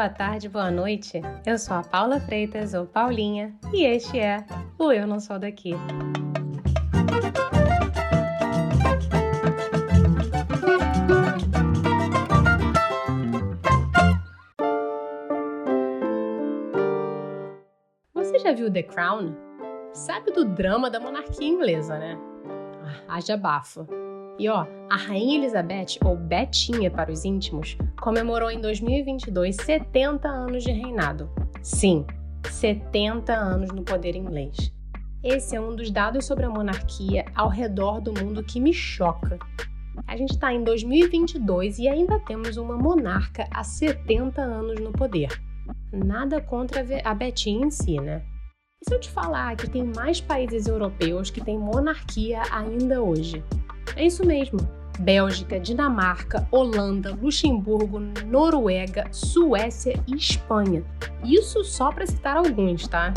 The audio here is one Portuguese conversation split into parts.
boa tarde, boa noite. Eu sou a Paula Freitas, ou Paulinha, e este é o Eu Não Sou Daqui. Você já viu The Crown? Sabe do drama da monarquia inglesa, né? Ah, haja bafo. E ó, a Rainha Elizabeth, ou Betinha para os íntimos, comemorou em 2022 70 anos de reinado. Sim, 70 anos no poder inglês. Esse é um dos dados sobre a monarquia ao redor do mundo que me choca. A gente está em 2022 e ainda temos uma monarca há 70 anos no poder. Nada contra a Betinha em si, né? E se eu te falar que tem mais países europeus que têm monarquia ainda hoje? É isso mesmo. Bélgica, Dinamarca, Holanda, Luxemburgo, Noruega, Suécia e Espanha. Isso só para citar alguns, tá?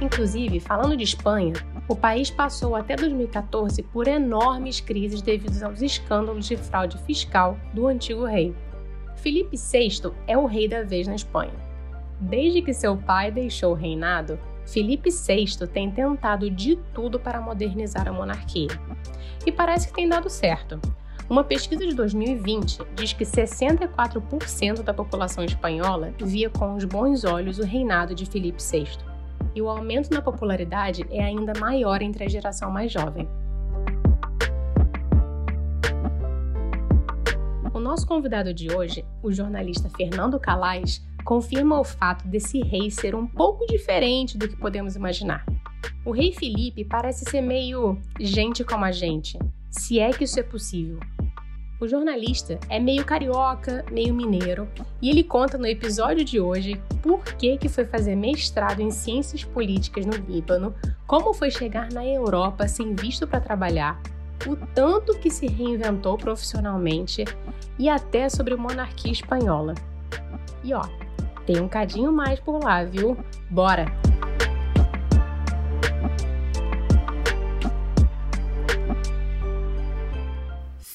Inclusive, falando de Espanha, o país passou até 2014 por enormes crises devido aos escândalos de fraude fiscal do antigo rei. Felipe VI é o rei da vez na Espanha. Desde que seu pai deixou o reinado, Felipe VI tem tentado de tudo para modernizar a monarquia. E parece que tem dado certo. Uma pesquisa de 2020 diz que 64% da população espanhola via com os bons olhos o reinado de Felipe VI. E o aumento na popularidade é ainda maior entre a geração mais jovem. O nosso convidado de hoje, o jornalista Fernando Calais, confirma o fato desse rei ser um pouco diferente do que podemos imaginar. O rei Felipe parece ser meio gente como a gente, se é que isso é possível. O jornalista é meio carioca, meio mineiro, e ele conta no episódio de hoje por que, que foi fazer mestrado em ciências políticas no Líbano, como foi chegar na Europa sem visto para trabalhar, o tanto que se reinventou profissionalmente e até sobre monarquia espanhola. E ó, tem um cadinho mais por lá, viu? Bora!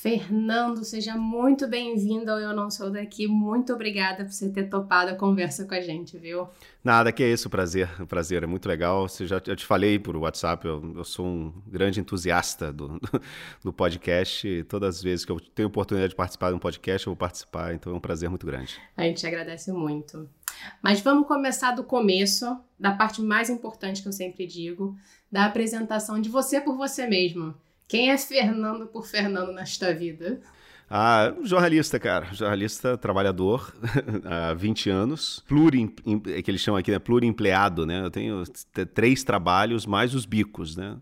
Fernando, seja muito bem-vindo ao Eu Não Sou Daqui. Muito obrigada por você ter topado a conversa com a gente, viu? Nada, que é isso, o prazer. Prazer é muito legal. Você já, eu te falei por WhatsApp, eu, eu sou um grande entusiasta do, do, podcast. Todas as vezes que eu tenho oportunidade de participar de um podcast, eu vou participar. Então é um prazer muito grande. A gente agradece muito. Mas vamos começar do começo, da parte mais importante que eu sempre digo, da apresentação de você por você mesmo. Quem é Fernando por Fernando nesta vida? Ah, jornalista, cara. Jornalista trabalhador há 20 anos. Pluri, é que eles chamam aqui, né? Pluriempleado, né? Eu tenho três trabalhos mais os bicos, né?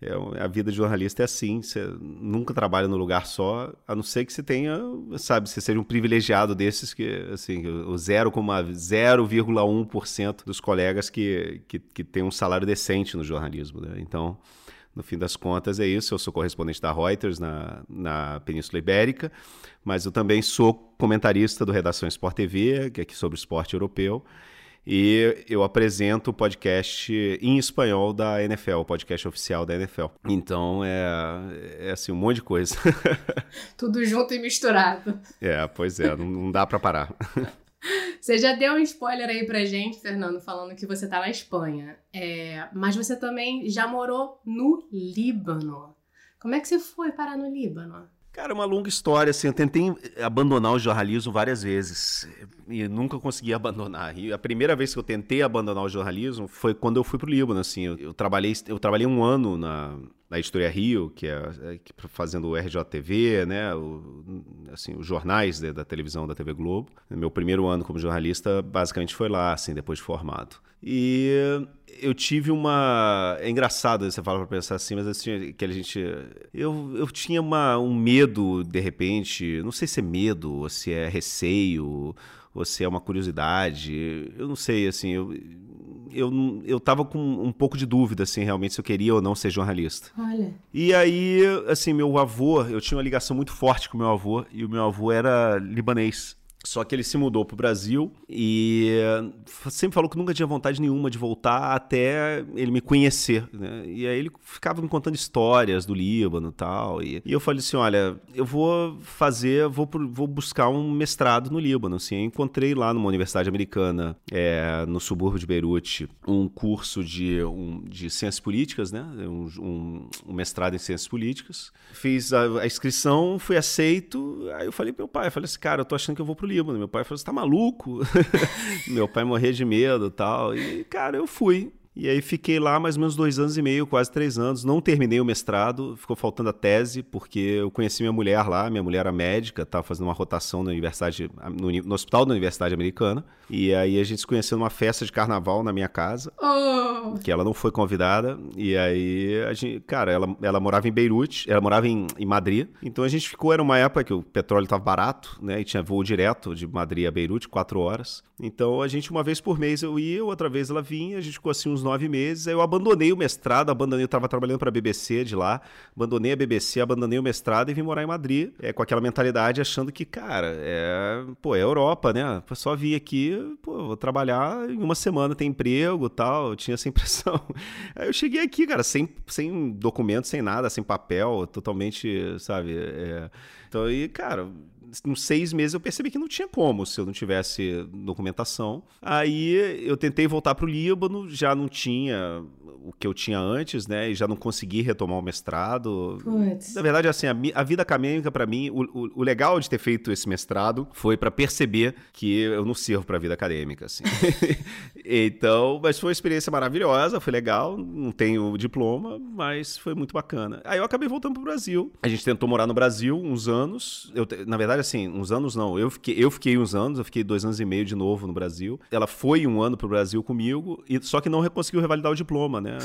É, a vida de jornalista é assim, você nunca trabalha no lugar só, a não ser que você tenha, sabe, você seja um privilegiado desses que, assim, o 0,1% dos colegas que, que, que tem um salário decente no jornalismo, né? Então, no fim das contas, é isso. Eu sou correspondente da Reuters na, na Península Ibérica, mas eu também sou comentarista do Redação Sport TV, que é aqui sobre esporte europeu. E eu apresento o podcast em espanhol da NFL, o podcast oficial da NFL. Então é, é assim, um monte de coisa. Tudo junto e misturado. É, pois é, não, não dá para parar. Você já deu um spoiler aí pra gente, Fernando, falando que você tá na Espanha. É, mas você também já morou no Líbano. Como é que você foi parar no Líbano? Cara, é uma longa história, assim, eu tentei abandonar o jornalismo várias vezes e nunca consegui abandonar. E a primeira vez que eu tentei abandonar o jornalismo foi quando eu fui pro Líbano, assim, eu, eu trabalhei, eu trabalhei um ano na, na Editoria Rio, que é, é fazendo o RJTV, né, o, assim, os jornais da, da televisão da TV Globo. Meu primeiro ano como jornalista basicamente foi lá, assim, depois de formado. E eu tive uma. É engraçado você falar para pensar assim, mas assim, que a gente. Eu, eu tinha uma, um medo, de repente, não sei se é medo, ou se é receio, ou se é uma curiosidade. Eu não sei, assim, eu, eu, eu tava com um pouco de dúvida, assim, realmente, se eu queria ou não ser jornalista. Olha. E aí, assim, meu avô, eu tinha uma ligação muito forte com meu avô, e o meu avô era libanês. Só que ele se mudou pro Brasil e sempre falou que nunca tinha vontade nenhuma de voltar até ele me conhecer, né? E aí ele ficava me contando histórias do Líbano e tal. E, e eu falei assim, olha, eu vou fazer, vou, vou buscar um mestrado no Líbano, assim. Eu encontrei lá numa universidade americana, é, no subúrbio de Beirute, um curso de, um, de ciências políticas, né? Um, um, um, mestrado em ciências políticas. Fiz a, a inscrição, fui aceito. Aí eu falei pro meu pai, eu falei assim, cara, eu tô achando que eu vou pro Líbano. Meu pai falou: você tá maluco? meu pai morria de medo tal. E, cara, eu fui. E aí fiquei lá mais ou menos dois anos e meio, quase três anos. Não terminei o mestrado, ficou faltando a tese, porque eu conheci minha mulher lá, minha mulher era médica, estava fazendo uma rotação na universidade, no, no, hospital da Universidade Americana. E aí a gente se conheceu numa festa de carnaval na minha casa, oh. que ela não foi convidada. E aí, a gente, cara, ela, ela morava em Beirute, ela morava em, em Madrid. Então a gente ficou, era uma época que o petróleo estava barato, né? E tinha voo direto de Madrid a Beirute, quatro horas. Então a gente, uma vez por mês eu ia, outra vez ela vinha, a gente ficou assim uns nove meses. Aí eu abandonei o mestrado, abandonei, eu estava trabalhando para a BBC de lá, abandonei a BBC, abandonei o mestrado e vim morar em Madrid, é, com aquela mentalidade achando que, cara, é, pô, é Europa, né? Só vir aqui, pô, vou trabalhar em uma semana, tem emprego tal. Eu tinha essa impressão. Aí eu cheguei aqui, cara, sem, sem documento, sem nada, sem papel, totalmente, sabe? É... Então, aí, cara, uns seis meses eu percebi que não tinha como se eu não tivesse documentação. Aí eu tentei voltar para o Líbano, já não tinha o que eu tinha antes, né? E já não consegui retomar o mestrado. Puts. Na verdade, assim, a, a vida acadêmica para mim, o, o, o, legal de ter feito esse mestrado foi para perceber que eu não sirvo para a vida acadêmica, assim. então, mas foi uma experiência maravilhosa, foi legal. Não tenho diploma, mas foi muito bacana. Aí eu acabei voltando para o Brasil. A gente tentou morar no Brasil uns anos. Eu, na verdade, assim, uns anos não. Eu fiquei, eu fiquei uns anos, eu fiquei dois anos e meio de novo no Brasil. Ela foi um ano para o Brasil comigo, e só que não conseguiu revalidar o diploma, né?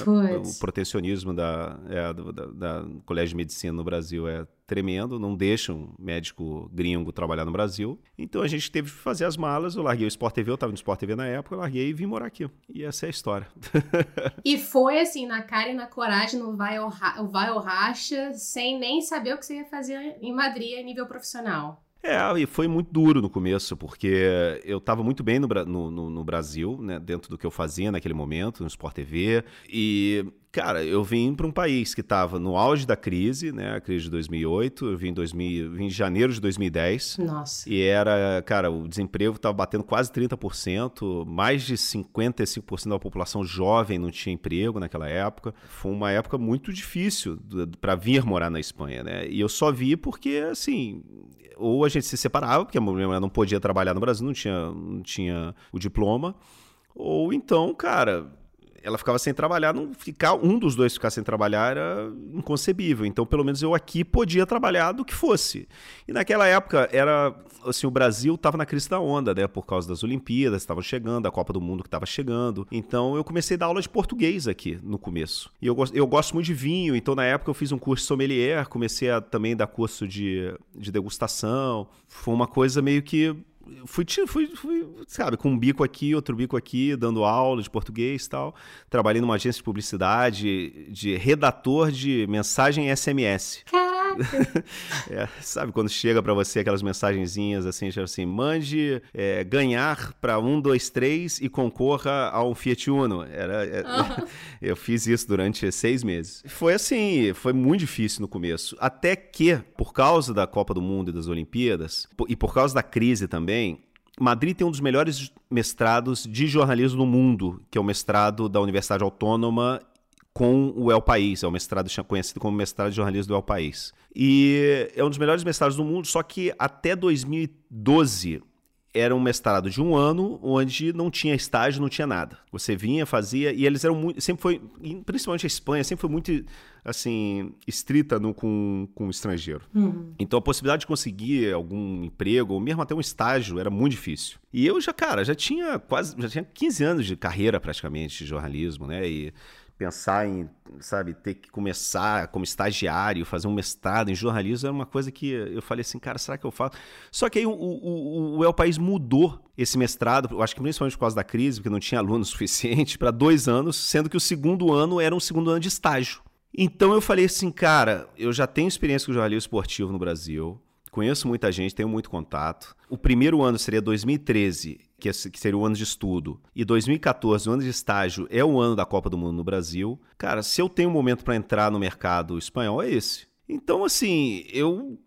O protecionismo da, é, da, da, Colégio de Medicina no Brasil é tremendo, não deixa um médico gringo trabalhar no Brasil. Então a gente teve que fazer as malas, eu larguei o Sport TV, eu estava no Sport TV na época, eu larguei e vim morar aqui. E essa é a história. e foi assim, na cara e na coragem, no vai ou, vai ou racha, sem nem saber o que você ia fazer em Madrid a nível profissional. É, e foi muito duro no começo, porque eu estava muito bem no, no, no, Brasil, né, dentro do que eu fazia naquele momento, no Sport TV, e Cara, eu vim para um país que estava no auge da crise, né? A crise de 2008. Eu vim em, 2000, vim em janeiro de 2010. Nossa. E era, cara, o desemprego estava batendo quase 30%. Mais de 55% da população jovem não tinha emprego naquela época. Foi uma época muito difícil para vir morar na Espanha, né? E eu só vi porque, assim, ou a gente se separava, porque a mulher não podia trabalhar no Brasil, não tinha, não tinha o diploma. Ou então, cara ela ficava sem trabalhar, não ficar um dos dois ficar sem trabalhar era inconcebível. Então, pelo menos eu aqui podia trabalhar do que fosse. E naquela época era assim, o Brasil estava na crista da onda, né, por causa das Olimpíadas, estavam chegando, a Copa do Mundo que estava chegando. Então, eu comecei a dar aula de português aqui no começo. E eu, eu gosto muito de vinho, então na época eu fiz um curso sommelier, comecei a também dar curso de, de degustação. Foi uma coisa meio que fui, fui, fui, sabe, com um bico aqui, outro bico aqui, dando aula de português e tal. Trabalhei numa agência de publicidade, de redator de mensagem SMS. é, sabe quando chega para você aquelas mensagenzinhas assim, assim, mande é, ganhar para um, dois, três e concorra a um Fiat Uno. Era, é, uhum. eu fiz isso durante seis meses. Foi assim, foi muito difícil no começo. Até que, por causa da Copa do Mundo e das Olimpíadas, e por causa da crise também, Madrid tem um dos melhores mestrados de jornalismo no mundo, que é o mestrado da Universidade Autônoma com o El País, é o mestrado conhecido como mestrado de jornalismo do El País. E é um dos melhores mestrados do mundo, só que até 2012 era um mestrado de um ano, onde não tinha estágio, não tinha nada. Você vinha, fazia, e eles eram muito. Sempre foi. Principalmente a Espanha, sempre foi muito assim, estrita no, com, com o estrangeiro. Uhum. Então a possibilidade de conseguir algum emprego, ou mesmo até um estágio, era muito difícil. E eu já, cara, já tinha quase. Já tinha 15 anos de carreira praticamente de jornalismo, né? E pensar em, sabe, ter que começar como estagiário, fazer um mestrado em jornalismo era uma coisa que eu falei assim, cara, será que eu faço? Só que aí o, o, o El País mudou esse mestrado, eu acho que principalmente por causa da crise, porque não tinha aluno suficiente, para dois anos, sendo que o segundo ano era um segundo ano de estágio. Então eu falei assim, cara, eu já tenho experiência com jornalismo esportivo no Brasil, conheço muita gente, tenho muito contato. O primeiro ano seria 2013, que seria o ano de estudo, e 2014, o ano de estágio, é o ano da Copa do Mundo no Brasil. Cara, se eu tenho um momento para entrar no mercado espanhol, é esse. Então, assim, eu,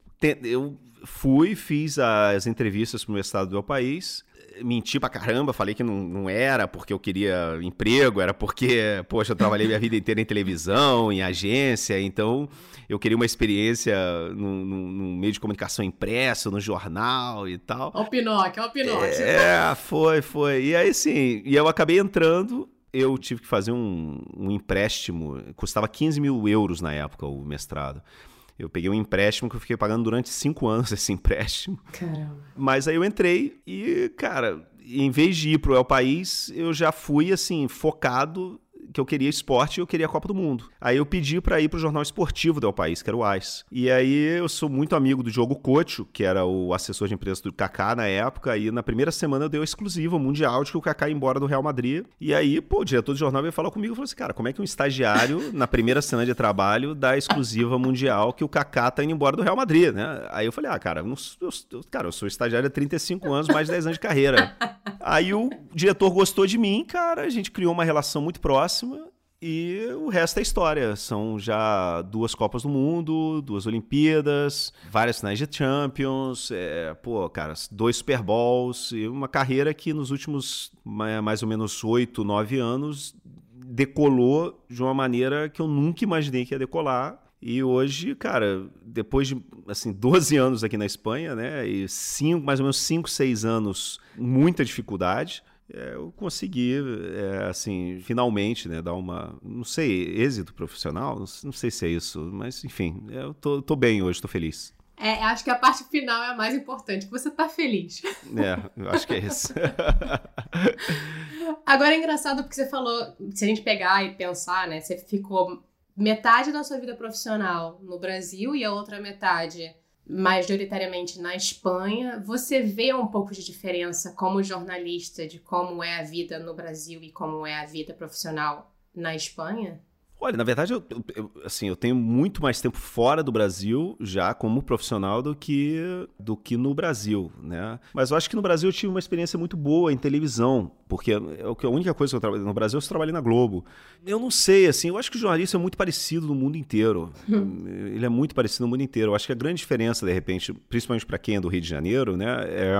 eu fui, fiz as entrevistas para o estado do meu país, menti pra caramba, falei que não, não era porque eu queria emprego, era porque, poxa, eu trabalhei minha vida inteira em televisão, em agência, então eu queria uma experiência num, num meio de comunicação impresso, no jornal e tal. Ó o Pinóquio, ó o Pinóquio. É, foi, foi. E aí, sim, e eu acabei entrando, eu tive que fazer um, um empréstimo, custava 15 mil euros na época o mestrado. Eu peguei um empréstimo que eu fiquei pagando durante cinco anos esse empréstimo. Caramba. Mas aí eu entrei e, cara, em vez de ir pro El País, eu já fui, assim, focado que eu queria esporte e eu queria a Copa do Mundo. Aí eu pedi para ir pro jornal esportivo do país, que era o AIS. E aí eu sou muito amigo do Diogo Cocho, que era o assessor de imprensa do Kaká na época, e na primeira semana eu dei a exclusiva mundial de que o Kaká ia embora do Real Madrid. E aí, pô, o diretor do jornal veio falar comigo e falou assim: "Cara, como é que um estagiário na primeira semana de trabalho dá a exclusiva mundial que o Kaká tá indo embora do Real Madrid, né?" Aí eu falei: "Ah, cara, eu, não, eu, cara, eu sou estagiário há 35 anos, mais de 10 anos de carreira." aí o diretor gostou de mim, cara, a gente criou uma relação muito próxima e o resto é história. São já duas Copas do Mundo, duas Olimpíadas, várias finais de Champions, é, pô, cara, dois Super Bowls e uma carreira que nos últimos mais ou menos oito, nove anos decolou de uma maneira que eu nunca imaginei que ia decolar. E hoje, cara, depois de assim 12 anos aqui na Espanha, né, e cinco, mais ou menos 5, 6 anos, muita dificuldade é, eu consegui, é, assim, finalmente, né, dar uma, não sei, êxito profissional, não, não sei se é isso, mas enfim, eu tô, tô bem hoje, tô feliz. É, acho que a parte final é a mais importante, que você tá feliz. É, eu acho que é isso. Agora é engraçado porque você falou, se a gente pegar e pensar, né, você ficou metade da sua vida profissional no Brasil e a outra metade majoritariamente na Espanha. Você vê um pouco de diferença como jornalista de como é a vida no Brasil e como é a vida profissional na Espanha? Olha, na verdade, eu, eu, assim, eu tenho muito mais tempo fora do Brasil já como profissional do que, do que no Brasil, né? Mas eu acho que no Brasil eu tive uma experiência muito boa em televisão, porque é a única coisa que eu trabalhei no Brasil, eu trabalhei na Globo. Eu não sei, assim, eu acho que o jornalista é muito parecido no mundo inteiro. Ele é muito parecido no mundo inteiro. Eu acho que a grande diferença, de repente, principalmente para quem é do Rio de Janeiro, né, é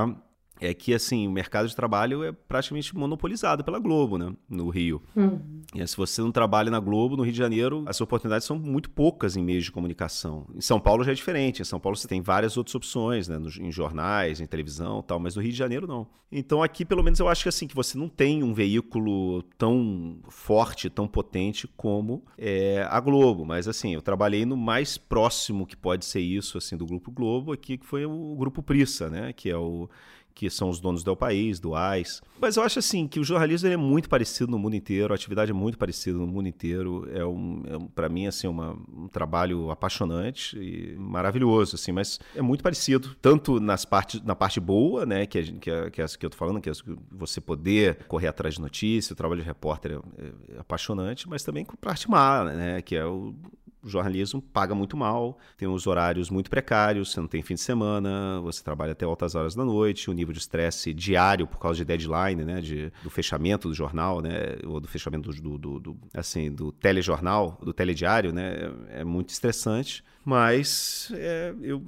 é que assim o mercado de trabalho é praticamente monopolizado pela Globo, né, no Rio. Uhum. E se você não trabalha na Globo, no Rio de Janeiro, as oportunidades são muito poucas em meios de comunicação. Em São Paulo já é diferente. Em São Paulo você tem várias outras opções, né, em jornais, em televisão, tal, mas no Rio de Janeiro não. Então aqui pelo menos eu acho que assim que você não tem um veículo tão forte, tão potente como é, a Globo. Mas assim eu trabalhei no mais próximo que pode ser isso assim do Grupo Globo aqui, que foi o Grupo Prissa, né, que é o que são os donos do País, do AIS. Mas eu acho assim que o jornalismo é muito parecido no mundo inteiro, a atividade é muito parecida no mundo inteiro. É, um, é um para mim assim uma, um trabalho apaixonante e maravilhoso assim, mas é muito parecido tanto nas partes na parte boa, né, que é, que é, que, é que eu tô falando, que é você poder correr atrás de notícia, o trabalho de repórter é, é apaixonante, mas também com parte má, né, que é o o jornalismo paga muito mal, tem uns horários muito precários, você não tem fim de semana, você trabalha até altas horas da noite, o nível de estresse diário por causa de deadline, né, de, do fechamento do jornal, né, ou do fechamento do, do, do assim, do telejornal, do telediário, né, é muito estressante, mas é, eu,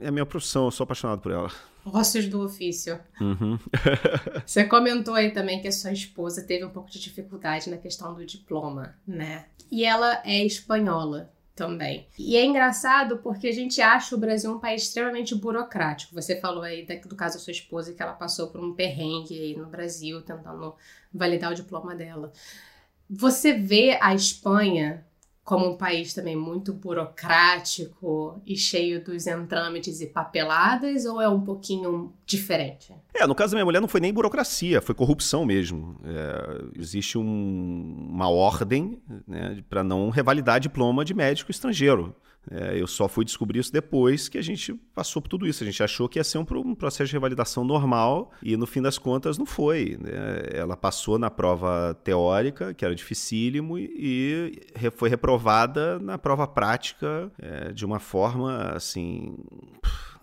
é, é a minha profissão, eu sou apaixonado por ela. Ossos do ofício. Uhum. Você comentou aí também que a sua esposa teve um pouco de dificuldade na questão do diploma, né? E ela é espanhola também. E é engraçado porque a gente acha o Brasil um país extremamente burocrático. Você falou aí do caso da sua esposa que ela passou por um perrengue aí no Brasil tentando validar o diploma dela. Você vê a Espanha como um país também muito burocrático e cheio dos entrâmites e papeladas, ou é um pouquinho diferente? É, no caso da minha mulher não foi nem burocracia, foi corrupção mesmo. É, existe um, uma ordem né, para não revalidar diploma de médico estrangeiro. É, eu só fui descobrir isso depois que a gente passou por tudo isso. A gente achou que ia ser um, processo de revalidação normal e no fim das contas não foi. Né? Ela passou na prova teórica, que era dificílimo, e, e foi reprovada na prova prática é, de uma forma assim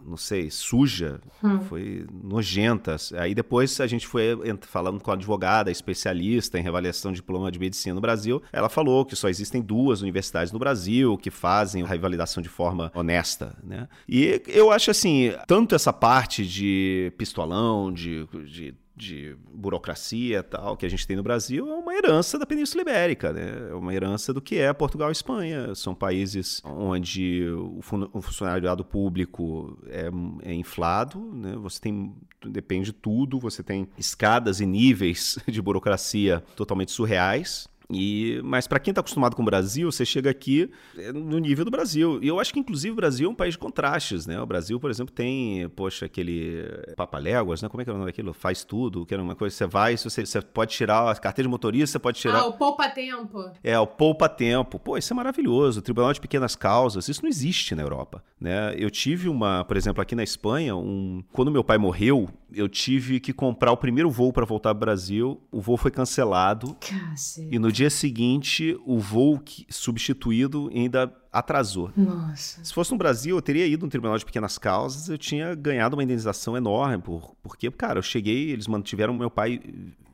não sei, suja, hum. foi nojenta. Aí depois a gente foi falando com a advogada, especialista em revaliação de diploma de medicina no Brasil. Ela falou que só existem duas universidades no Brasil que fazem a revalidação de forma honesta, né? E eu acho assim, tanto essa parte de pistolão, de, de de burocracia tal que a gente tem no Brasil é uma herança da Península Ibérica, né? É uma herança do que é Portugal e Espanha. São países onde o, funcionariado público é, é inflado, né? Você tem depende de tudo, você tem escadas e níveis de burocracia totalmente surreais. E, mas para quem está acostumado com o Brasil, você chega aqui é, no nível do Brasil. E eu acho que, inclusive, o Brasil é um país de contrastes, né? O Brasil, por exemplo, tem, poxa, aquele Papaléguas, né? Como é que é o nome daquilo? Faz tudo, que era uma coisa. Você vai, você, você pode tirar a carteira de motorista, você pode tirar. Ah, o poupa-tempo. É, o poupa-tempo. Pô, isso é maravilhoso. O Tribunal de Pequenas Causas, isso não existe na Europa, né? Eu tive uma, por exemplo, aqui na Espanha, um... quando meu pai morreu, eu tive que comprar o primeiro voo para voltar para o Brasil. O voo foi cancelado. Cacete. E no dia seguinte, o voo substituído ainda atrasou. Nossa. Se fosse no Brasil, eu teria ido no Tribunal de Pequenas Causas, eu tinha ganhado uma indenização enorme, por, porque, cara, eu cheguei, eles mantiveram meu pai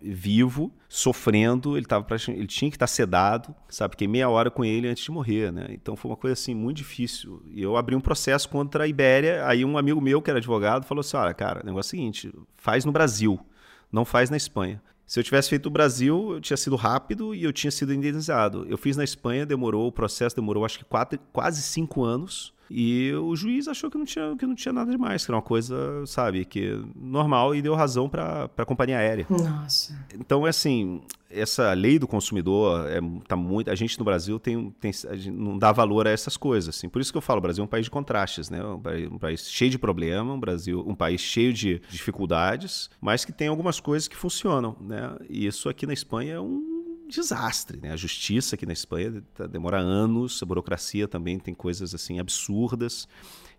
vivo, sofrendo, ele, tava ele tinha que estar sedado, sabe? Fiquei meia hora com ele antes de morrer, né? Então foi uma coisa, assim, muito difícil. E eu abri um processo contra a Ibéria, aí um amigo meu, que era advogado, falou assim, olha, cara, o negócio é o seguinte, faz no Brasil, não faz na Espanha. Se eu tivesse feito no Brasil, eu tinha sido rápido e eu tinha sido indenizado. Eu fiz na Espanha, demorou, o processo demorou acho que quatro, quase cinco anos. E o juiz achou que não tinha, que não tinha nada demais, que era uma coisa, sabe, que normal e deu razão para a companhia aérea. Nossa. Então, é assim, essa lei do consumidor é, tá muito. A gente no Brasil tem, tem não dá valor a essas coisas. Assim. Por isso que eu falo, o Brasil é um país de contrastes, né? Um país, um país cheio de problema, um Brasil, um país cheio de dificuldades, mas que tem algumas coisas que funcionam, né? E isso aqui na Espanha é um desastre, né? A justiça aqui na Espanha tá, demora anos, a burocracia também tem coisas assim absurdas.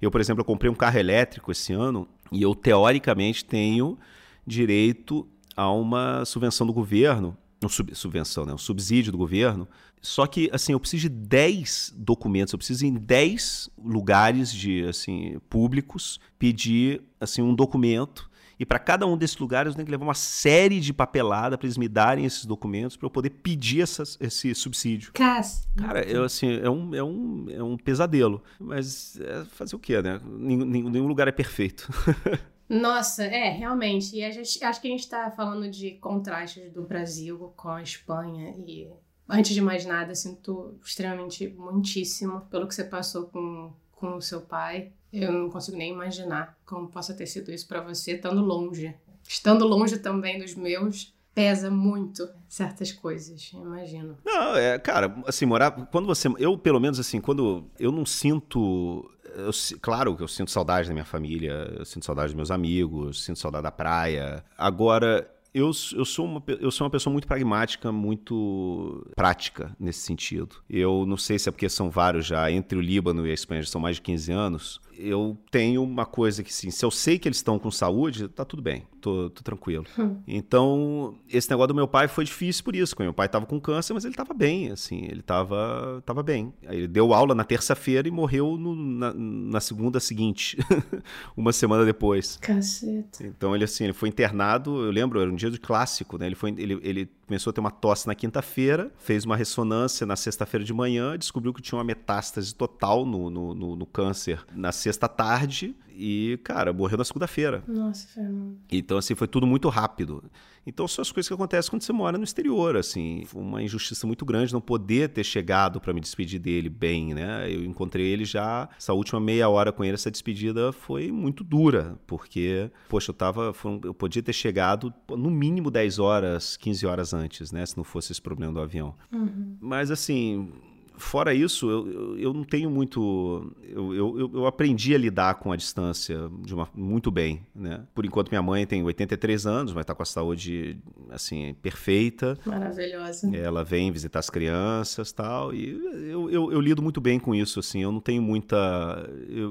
Eu, por exemplo, eu comprei um carro elétrico esse ano e eu teoricamente tenho direito a uma subvenção do governo, um sub, subvenção, né? um subsídio do governo. Só que assim, eu preciso de 10 documentos, eu preciso em 10 lugares de assim públicos pedir assim um documento e para cada um desses lugares eu tenho que levar uma série de papelada para eles me darem esses documentos para eu poder pedir essas, esse subsídio. Cas. Cara, eu, assim, é um, é, um, é um pesadelo. Mas é fazer o quê, né? Nenhum, nenhum lugar é perfeito. Nossa, é, realmente. E a gente, acho que a gente está falando de contrastes do Brasil com a Espanha. E antes de mais nada, sinto extremamente muitíssimo pelo que você passou com, com o seu pai. Eu não consigo nem imaginar como possa ter sido isso para você, estando longe. Estando longe também dos meus, pesa muito certas coisas, imagino. Não, é, cara, assim, morar. Quando você. Eu, pelo menos, assim, quando. Eu não sinto. Eu, claro que eu sinto saudade da minha família, eu sinto saudade dos meus amigos, sinto saudade da praia. Agora, eu, eu, sou uma, eu sou uma pessoa muito pragmática, muito prática nesse sentido. Eu não sei se é porque são vários já, entre o Líbano e a Espanha já são mais de 15 anos. Eu tenho uma coisa que, sim, se eu sei que eles estão com saúde, tá tudo bem tô, tô tranquilo. Hum. Então, esse negócio do meu pai foi difícil por isso. Meu pai tava com câncer, mas ele tava bem, assim, ele tava, tava bem. Aí ele deu aula na terça-feira e morreu no, na, na, segunda seguinte, uma semana depois. Caceta. Então, ele, assim, ele foi internado, eu lembro, era um dia de clássico, né? Ele, foi, ele, ele começou a ter uma tosse na quinta-feira, fez uma ressonância na sexta-feira de manhã, descobriu que tinha uma metástase total no, no, no, no câncer na sexta tarde e, cara, morreu na segunda-feira. Nossa, Fernando. Então, assim, foi tudo muito rápido. Então, são as coisas que acontecem quando você mora no exterior, assim. Foi uma injustiça muito grande não poder ter chegado para me despedir dele bem, né? Eu encontrei ele já, essa última meia hora com ele, essa despedida foi muito dura, porque, poxa, eu tava, eu podia ter chegado no mínimo 10 horas, 15 horas antes, né? Se não fosse esse problema do avião. Uhum. Mas, assim, fora isso, eu, eu, eu, não tenho muito. Eu, eu, eu, aprendi a lidar com a distância uma, muito bem. Né? Por enquanto, minha mãe tem 83 anos, mas está com a saúde assim, perfeita. Maravilhosa. Ela vem visitar as crianças tal. E eu, eu, eu lido muito bem com isso. Assim, eu não tenho muita.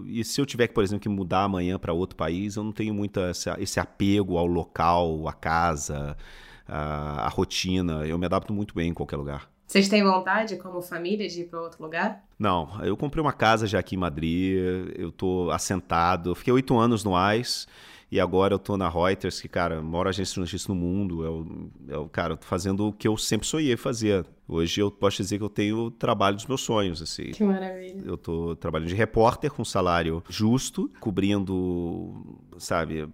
E se eu tiver por exemplo, que mudar amanhã para outro país, eu não tenho muita esse, esse apego ao local, à casa, à, à rotina. Eu me adapto muito bem em qualquer lugar. Vocês têm vontade, como família, de ir para outro lugar? Não, eu comprei uma casa já aqui em Madrid, eu tô assentado, eu fiquei oito anos no AIS e agora eu tô na Reuters, que, cara, maior agência de notícias no mundo, é o, é o cara, tô fazendo o que eu sempre sonhei fazer. Hoje eu posso dizer que eu tenho o trabalho dos meus sonhos, assim. Que maravilha. Eu tô trabalhando de repórter com salário justo, cobrindo, sabe,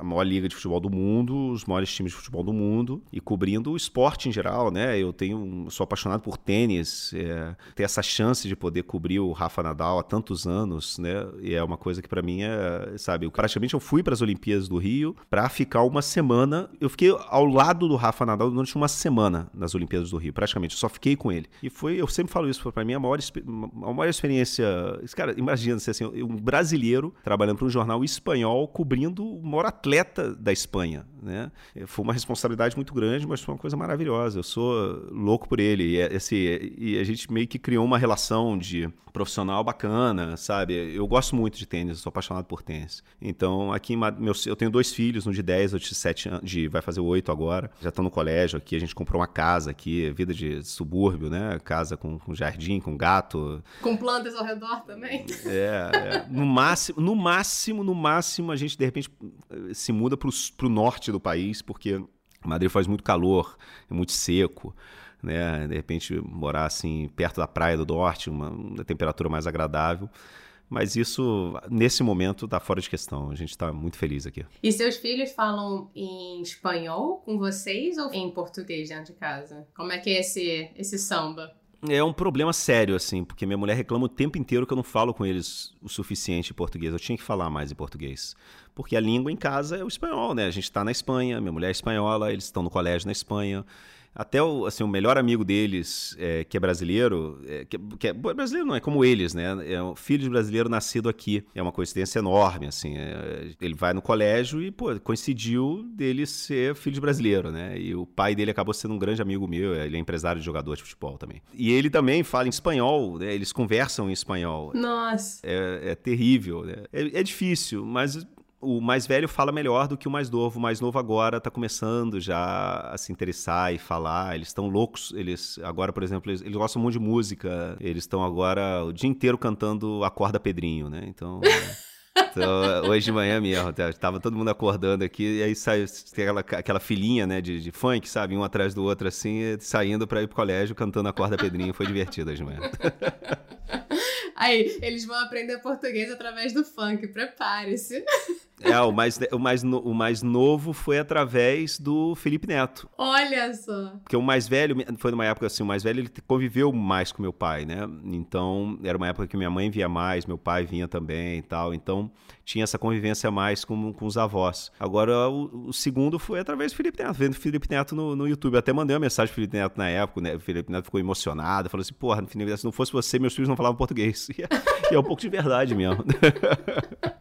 a maior liga de futebol do mundo, os maiores times de futebol do mundo e cobrindo o esporte em geral, né? Eu tenho, sou apaixonado por tênis, é, ter essa chance de poder cobrir o Rafa Nadal há tantos anos, né? E é uma coisa que para mim é, sabe, eu, praticamente eu fui para as Olimpíadas do Rio para ficar uma semana, eu fiquei ao lado do Rafa Nadal durante uma semana nas Olimpíadas do Rio, praticamente, eu só fiquei com ele. E foi, eu sempre falo isso, para mim a maior, a maior experiência, cara, imagina se assim, um brasileiro trabalhando para um jornal espanhol cobrindo o maior atleta atleta da Espanha. Né? Foi uma responsabilidade muito grande, mas foi uma coisa maravilhosa. Eu sou louco por ele. E, esse, e a gente meio que criou uma relação de profissional bacana, sabe? Eu gosto muito de tênis, sou apaixonado por tênis. Então, aqui meu, eu tenho dois filhos, um de 10, outro de 7 anos, de, vai fazer 8 agora. Já estão no colégio aqui, a gente comprou uma casa aqui, vida de subúrbio, né? Casa com, com jardim, com gato. Com plantas ao redor também. É, é. No máximo, no máximo, no máximo, a gente de repente se muda para o norte do país, porque Madrid faz muito calor, é muito seco né? De repente morar assim perto da praia do norte, uma, uma temperatura mais agradável. Mas isso, nesse momento, está fora de questão. A gente está muito feliz aqui. E seus filhos falam em espanhol com vocês ou em português dentro de casa? Como é que é esse, esse samba? É um problema sério, assim, porque minha mulher reclama o tempo inteiro que eu não falo com eles o suficiente em português. Eu tinha que falar mais em português. Porque a língua em casa é o espanhol, né? A gente está na Espanha, minha mulher é espanhola, eles estão no colégio na Espanha. Até o, assim, o melhor amigo deles, é, que é brasileiro, é, que, que é, brasileiro não é como eles, né? É um filho de brasileiro nascido aqui. É uma coincidência enorme, assim. É, ele vai no colégio e, pô, coincidiu dele ser filho de brasileiro, né? E o pai dele acabou sendo um grande amigo meu, ele é empresário de jogador de futebol também. E ele também fala em espanhol, né? Eles conversam em espanhol. Nossa! É, é terrível, né? É, é difícil, mas o mais velho fala melhor do que o mais novo. O mais novo agora está começando já a se interessar e falar. Eles estão loucos. Eles agora, por exemplo, eles, eles, gostam muito de música. Eles estão agora o dia inteiro cantando Acorda Pedrinho, né? Então. Então, hoje de manhã mesmo, tá, tava todo mundo acordando aqui, e aí sai, tem aquela, aquela filinha, né, de, de funk, sabe, um atrás do outro, assim, saindo para ir pro colégio, cantando Acorda Pedrinho, foi divertido hoje de manhã. Aí, eles vão aprender português através do funk, prepare-se. É, o mais, o, mais no, o mais novo foi através do Felipe Neto. Olha só. Porque o mais velho, foi numa época assim, o mais velho ele conviveu mais com meu pai, né? Então, era uma época que minha mãe via mais, meu pai vinha também e tal. Então, tinha essa convivência mais com, com os avós. Agora, o, o segundo foi através do Felipe Neto, vendo o Felipe Neto no, no YouTube. Eu até mandei uma mensagem pro Felipe Neto na época, né? O Felipe Neto ficou emocionado, falou assim: porra, se não fosse você, meus filhos não falavam português. E é, um pouco de verdade mesmo.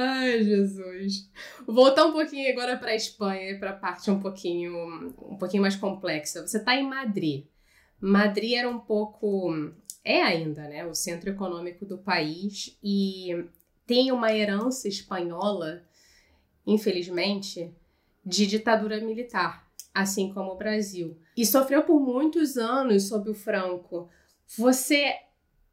Ai, Jesus. Voltar um pouquinho agora para a Espanha, para a parte um pouquinho, um pouquinho mais complexa. Você está em Madrid. Madrid era um pouco, é ainda, né, o centro econômico do país e tem uma herança espanhola, infelizmente, de ditadura militar, assim como o Brasil. E sofreu por muitos anos sob o Franco. Você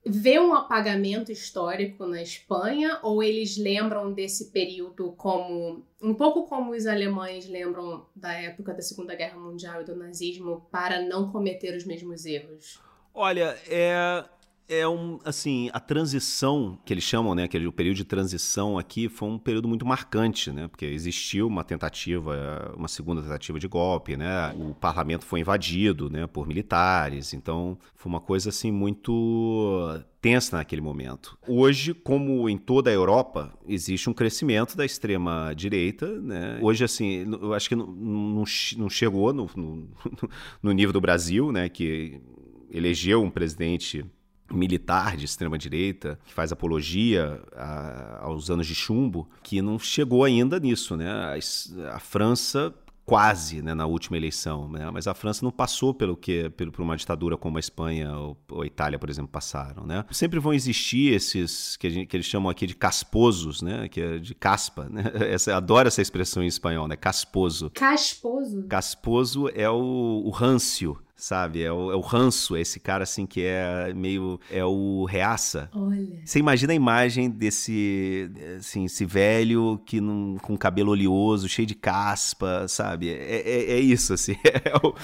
vê um apagamento histórico na Espanha ou eles lembram desse período como um pouco como os alemães lembram da época da Segunda Guerra Mundial e do nazismo para não cometer os mesmos erros? Olha, é é um, assim, a transição que eles chamam, né, aquele o período de transição aqui foi um período muito marcante, né, porque existiu uma tentativa, uma segunda tentativa de golpe, né, o parlamento foi invadido, né, por militares, então foi uma coisa assim muito tensa naquele momento. Hoje, como em toda a Europa, existe um crescimento da extrema direita, né? Hoje, assim, eu acho que não, não, não chegou no, no, no nível do Brasil, né, que elegeu um presidente militar de extrema direita que faz apologia a, aos anos de chumbo que não chegou ainda nisso né a, a França quase né, na última eleição, né? mas a França não passou pelo que pelo, por uma ditadura como a Espanha ou, ou, a Itália, por exemplo, passaram. Né? Sempre vão existir esses que, gente, que, eles chamam aqui de casposos, né? que é de caspa. Né? Essa, adoro essa expressão em espanhol, né? casposo. Casposo? Casposo é o, o râncio sabe? É o, é o ranço, é esse cara assim que é meio. É o reaça. Olha. Você imagina a imagem desse. Assim, esse velho que não, com cabelo oleoso, cheio de caspa, sabe? É, é, é isso, assim. É, o,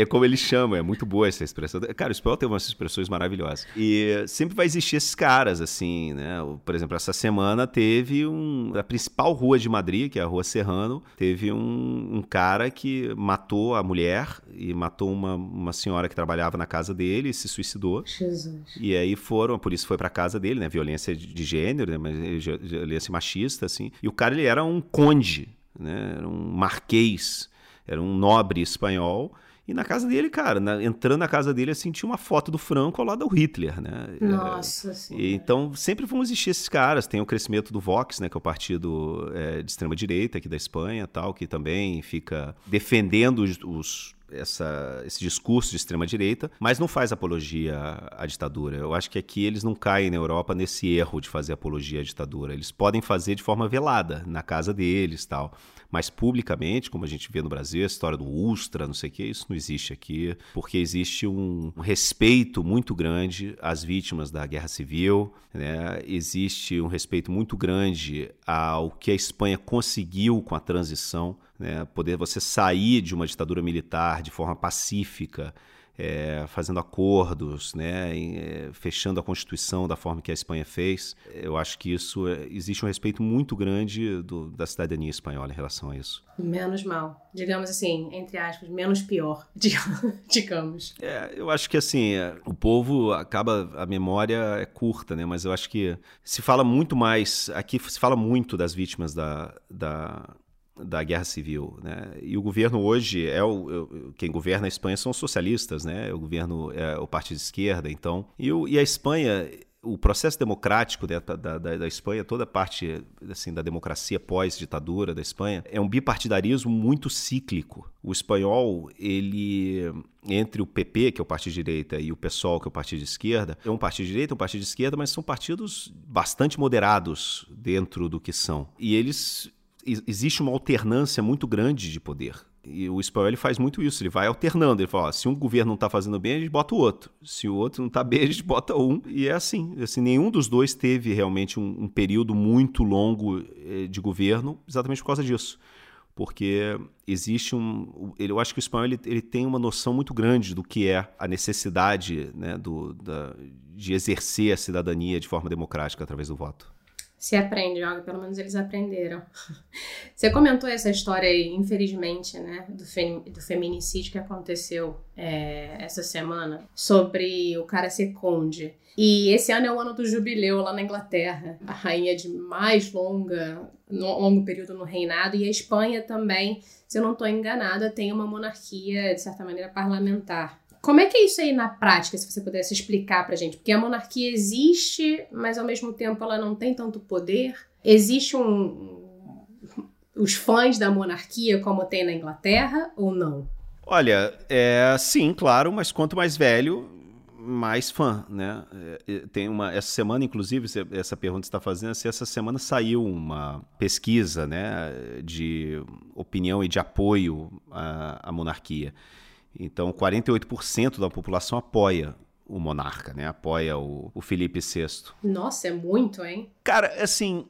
é, como ele chama, é muito boa essa expressão. Cara, o espanhol tem umas expressões maravilhosas. E sempre vai existir esses caras, assim, né? Por exemplo, essa semana teve um. A principal rua de Madrid, que é a Rua Serrano, teve um, um cara que matou a mulher e matou uma, uma senhora que trabalhava na casa dele se suicidou. Jesus. E aí foram, a polícia foi pra casa dele, né? Violência de, gênero, né? Mas violência machista, assim. E o cara, ele era um conde, né? Era um marquês, era um nobre espanhol. E na casa dele, cara, na, entrando na casa dele, assim, tinha uma foto do Franco ao lado do Hitler, né? Nossa é, Então, sempre vão existir esses caras. Tem o crescimento do Vox, né? Que é o partido é, de extrema-direita aqui da Espanha tal, que também fica defendendo os, os essa, esse discurso de extrema-direita, mas não faz apologia à ditadura. Eu acho que aqui eles não caem na Europa nesse erro de fazer apologia à ditadura. Eles podem fazer de forma velada, na casa deles tal. Mas publicamente, como a gente vê no Brasil, a história do Ustra, não sei o que, isso não existe aqui, porque existe um respeito muito grande às vítimas da guerra civil, né? existe um respeito muito grande ao que a Espanha conseguiu com a transição né, poder você sair de uma ditadura militar de forma pacífica, é, fazendo acordos, né, é, fechando a Constituição da forma que a Espanha fez. Eu acho que isso é, existe um respeito muito grande do, da cidadania espanhola em relação a isso. Menos mal, digamos assim, entre aspas, menos pior, digamos. É, eu acho que assim, é, o povo acaba a memória é curta, né? Mas eu acho que se fala muito mais aqui se fala muito das vítimas da, da da guerra civil, né? E o governo hoje é o quem governa a Espanha são os socialistas, né? O governo é o partido de esquerda, então e, o, e a Espanha o processo democrático da, da, da, Espanha, toda a parte assim, da democracia pós-ditadura da Espanha, é um bipartidarismo muito cíclico. O espanhol, ele entre o PP, que é o partido de direita, e o PSOL, que é o partido de esquerda, é um partido de direita, um partido de esquerda, mas são partidos bastante moderados dentro do que são. E eles existe uma alternância muito grande de poder. E o espanhol ele faz muito isso, ele vai alternando. Ele fala: ó, se um governo não está fazendo bem, a gente bota o outro. Se o outro não está bem, a gente bota um. E é assim. assim nenhum dos dois teve realmente um, um período muito longo eh, de governo, exatamente por causa disso. Porque existe um. Eu acho que o espanhol ele, ele tem uma noção muito grande do que é a necessidade né, do, da, de exercer a cidadania de forma democrática através do voto se aprende, ó, pelo menos eles aprenderam. Você comentou essa história aí, infelizmente, né, do, do feminicídio que aconteceu é, essa semana, sobre o cara ser conde. E esse ano é o ano do jubileu lá na Inglaterra, a rainha de mais longa, longo período no reinado, e a Espanha também, se eu não estou enganada, tem uma monarquia, de certa maneira, parlamentar. Como é que é isso aí na prática, se você pudesse explicar pra gente? Porque a monarquia existe, mas ao mesmo tempo ela não tem tanto poder. Existe um. os fãs da monarquia como tem na Inglaterra ou não? Olha, é sim, claro, mas quanto mais velho, mais fã, né? É, tem uma essa semana, inclusive, essa pergunta está fazendo, se essa semana saiu uma pesquisa, né, de opinião e de apoio à, à monarquia. Então, 48% da população apoia o monarca, né? Apoia o, o Felipe VI. Nossa, é muito, hein? Cara, assim,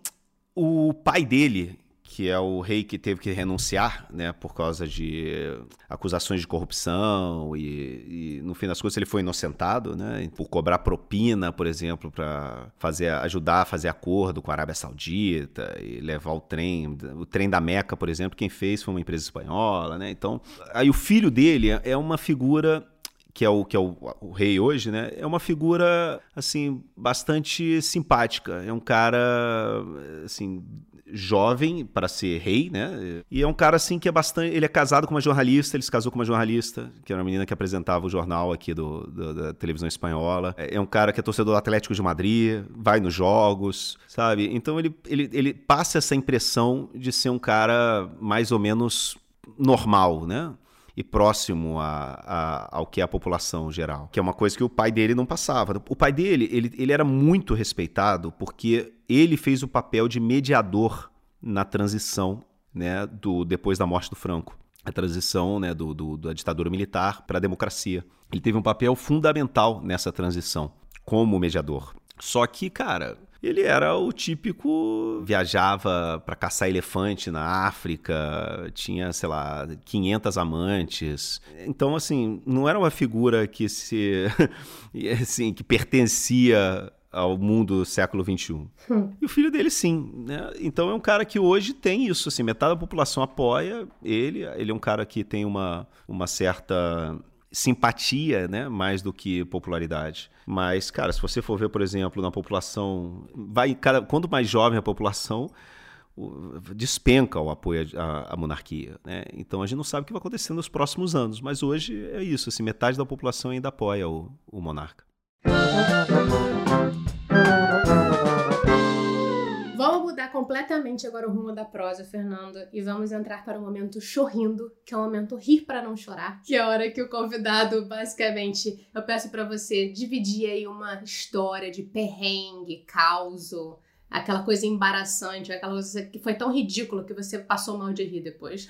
o pai dele, que é o rei que teve que renunciar, né, por causa de acusações de corrupção e, e no fim das contas ele foi inocentado, né, por cobrar propina, por exemplo, para fazer ajudar a fazer acordo com a Arábia Saudita e levar o trem, o trem da Meca, por exemplo, quem fez foi uma empresa espanhola, né? Então, aí o filho dele é uma figura que é o que é o, o, rei hoje, né? É uma figura assim bastante simpática. É um cara assim jovem para ser rei, né? E é um cara assim que é bastante. Ele é casado com uma jornalista, ele se casou com uma jornalista, que era uma menina que apresentava o jornal aqui do, do da televisão espanhola. É, é um cara que é torcedor do Atlético de Madrid, vai nos jogos, sabe? Então ele, ele, ele passa essa impressão de ser um cara mais ou menos normal, né? E próximo a, a, ao que é a população geral, que é uma coisa que o pai dele não passava. O pai dele, ele, ele era muito respeitado porque ele fez o papel de mediador na transição, né, do depois da morte do Franco. a transição né, do, do, da ditadura militar para a democracia. Ele teve um papel fundamental nessa transição como mediador. Só que, cara, ele era o típico viajava para caçar elefante na África, tinha, sei lá, 500 amantes. Então, assim, não era uma figura que se assim, que pertencia ao mundo do século XXI. Hum. E o filho dele, sim. Né? Então é um cara que hoje tem isso, assim, metade da população apoia ele. Ele é um cara que tem uma, uma certa simpatia, né, mais do que popularidade. Mas, cara, se você for ver, por exemplo, na população, vai cada quanto mais jovem a população, despenca o apoio à, à, monarquia. Né? Então a gente não sabe o que vai acontecer nos próximos anos, mas hoje é isso, assim, metade da população ainda apoia o, o monarca. Completamente agora o rumo da prosa, Fernando, e vamos entrar para o momento chorrindo, que é o momento rir para não chorar, que é a hora que o convidado, basicamente, eu peço para você dividir aí uma história de perrengue, causo, aquela coisa embaraçante, aquela coisa que foi tão ridícula que você passou mal de rir depois.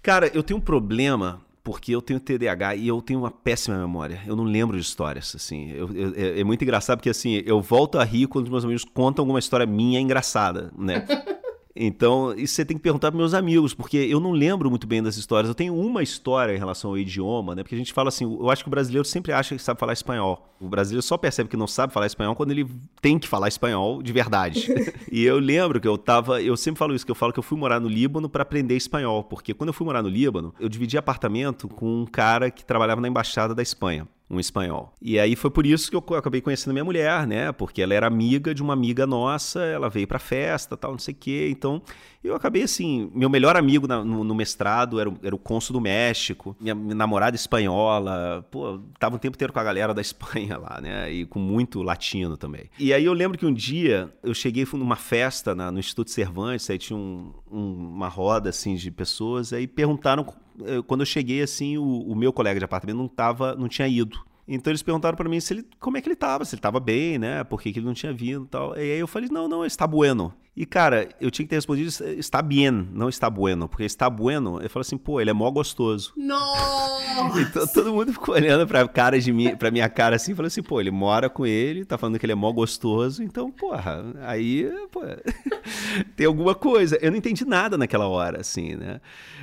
Cara, eu tenho um problema porque eu tenho TDAH e eu tenho uma péssima memória. Eu não lembro de histórias, assim. Eu, eu, é, é muito engraçado porque, assim, eu volto a rir quando os meus amigos contam alguma história minha engraçada, né? Então, isso você tem que perguntar para meus amigos, porque eu não lembro muito bem das histórias. Eu tenho uma história em relação ao idioma, né? Porque a gente fala assim, eu acho que o brasileiro sempre acha que sabe falar espanhol. O brasileiro só percebe que não sabe falar espanhol quando ele tem que falar espanhol de verdade. e eu lembro que eu tava, eu sempre falo isso, que eu falo que eu fui morar no Líbano para aprender espanhol, porque quando eu fui morar no Líbano, eu dividi apartamento com um cara que trabalhava na embaixada da Espanha um espanhol. E aí foi por isso que eu acabei conhecendo minha mulher, né? Porque ela era amiga de uma amiga nossa, ela veio pra festa, tal, não sei o quê. Então, eu acabei assim, meu melhor amigo na, no, no, mestrado era, era o cônsul do México, minha, minha, namorada espanhola, pô, tava um tempo inteiro com a galera da Espanha lá, né? E com muito latino também. E aí eu lembro que um dia eu cheguei numa festa na, no Instituto Cervantes, aí tinha um, um, uma roda assim de pessoas, aí perguntaram eh, quando eu cheguei assim, o, o meu colega de apartamento não tava, não tinha ido. Então eles perguntaram para mim se ele, como é que ele tava, se ele tava bem, né? Por que, que ele não tinha vindo e tal. E aí eu falei, não, não, está bueno. E, cara, eu tinha que ter respondido, está bien, não está bueno. Porque está bueno, eu falo assim, pô, ele é mó gostoso. Nossa! então todo mundo ficou olhando pra, cara de mim, pra minha cara assim, falou assim, pô, ele mora com ele, tá falando que ele é mó gostoso. Então, porra, aí, pô, tem alguma coisa. Eu não entendi nada naquela hora, assim, né?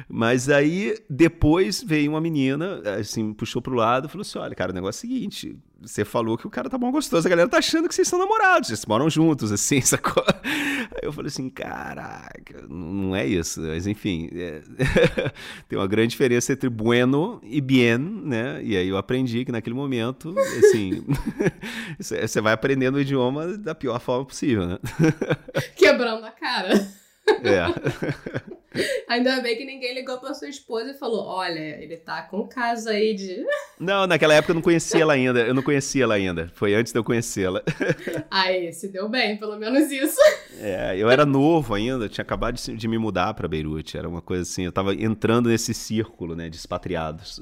Mas aí, depois veio uma menina, assim, puxou pro lado e falou assim, olha, cara, o negócio é o seguinte você falou que o cara tá bom gostoso, a galera tá achando que vocês são namorados, vocês moram juntos, assim, sacou? Aí eu falei assim, caraca, não é isso, mas enfim, é... tem uma grande diferença entre bueno e bien, né? E aí eu aprendi que naquele momento, assim, você vai aprendendo o idioma da pior forma possível, né? Quebrando a cara. É. Ainda bem que ninguém ligou pra sua esposa e falou: olha, ele tá com caso aí de. Não, naquela época eu não conhecia ela ainda. Eu não conhecia ela ainda. Foi antes de eu conhecê-la. Aí, se deu bem, pelo menos isso. É, eu era novo ainda, tinha acabado de, de me mudar para Beirute. Era uma coisa assim, eu tava entrando nesse círculo, né, de expatriados.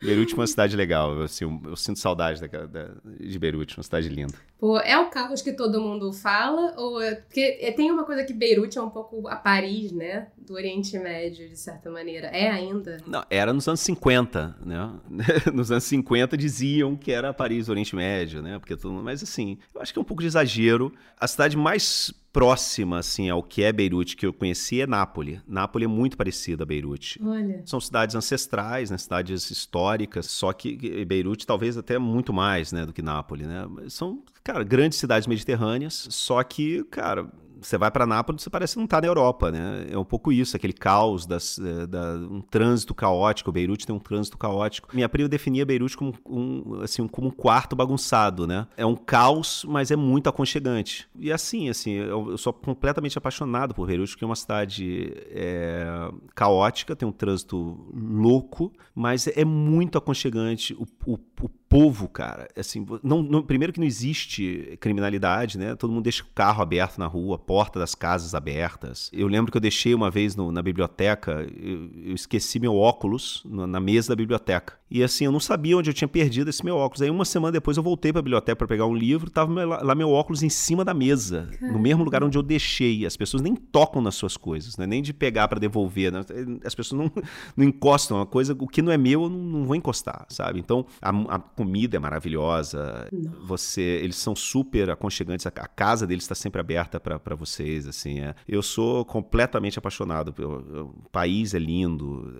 Beirute é uma cidade legal, assim, eu, sinto saudade da, da, de Beirute, uma cidade linda. Pô, é o caos que todo mundo fala? Ou é, porque é, tem uma coisa que Beirute é um pouco a Paris, né? Do Oriente Médio, de certa maneira. É ainda? Não, era nos anos 50, né? nos anos 50 diziam que era Paris, Oriente Médio, né? Porque todo mundo... Mas assim, eu acho que é um pouco de exagero. A cidade mais próxima, assim, ao que é Beirute que eu conheci é Nápoles. Nápoles é muito parecida a Beirute. Olha. São cidades ancestrais, né? Cidades históricas, só que Beirute talvez até muito mais, né, do que Nápoles, né? São, cara, grandes cidades mediterrâneas, só que, cara, você vai para Nápoles, você parece não estar tá na Europa, né? É um pouco isso, aquele caos, das, eh, da, um trânsito caótico. Beirute tem um trânsito caótico. Minha prima definia Beirute como um, assim, como um quarto bagunçado, né? É um caos, mas é muito aconchegante. E assim, assim, eu, eu sou completamente apaixonado por Beirute, porque é uma cidade é, caótica, tem um trânsito louco, mas é muito aconchegante. O, o, o povo, cara, assim, não, não, primeiro que não existe criminalidade, né? Todo mundo deixa o carro aberto na rua, a porta das casas abertas. Eu lembro que eu deixei uma vez no, na biblioteca, eu, eu, esqueci meu óculos na, na, mesa da biblioteca. E assim, eu não sabia onde eu tinha perdido esse meu óculos. Aí uma semana depois eu voltei para a biblioteca para pegar um livro, tava meu, lá meu óculos em cima da mesa, no mesmo lugar onde eu deixei. As pessoas nem tocam nas suas coisas, né? Nem de pegar para devolver, né? As pessoas não, não encostam, uma coisa, o que não é meu, eu não, não vou encostar, sabe? Então, a, a comida é maravilhosa. Você, eles são super aconchegantes. A, a casa deles está sempre aberta para vocês, assim. É. Eu sou completamente apaixonado. O país é lindo.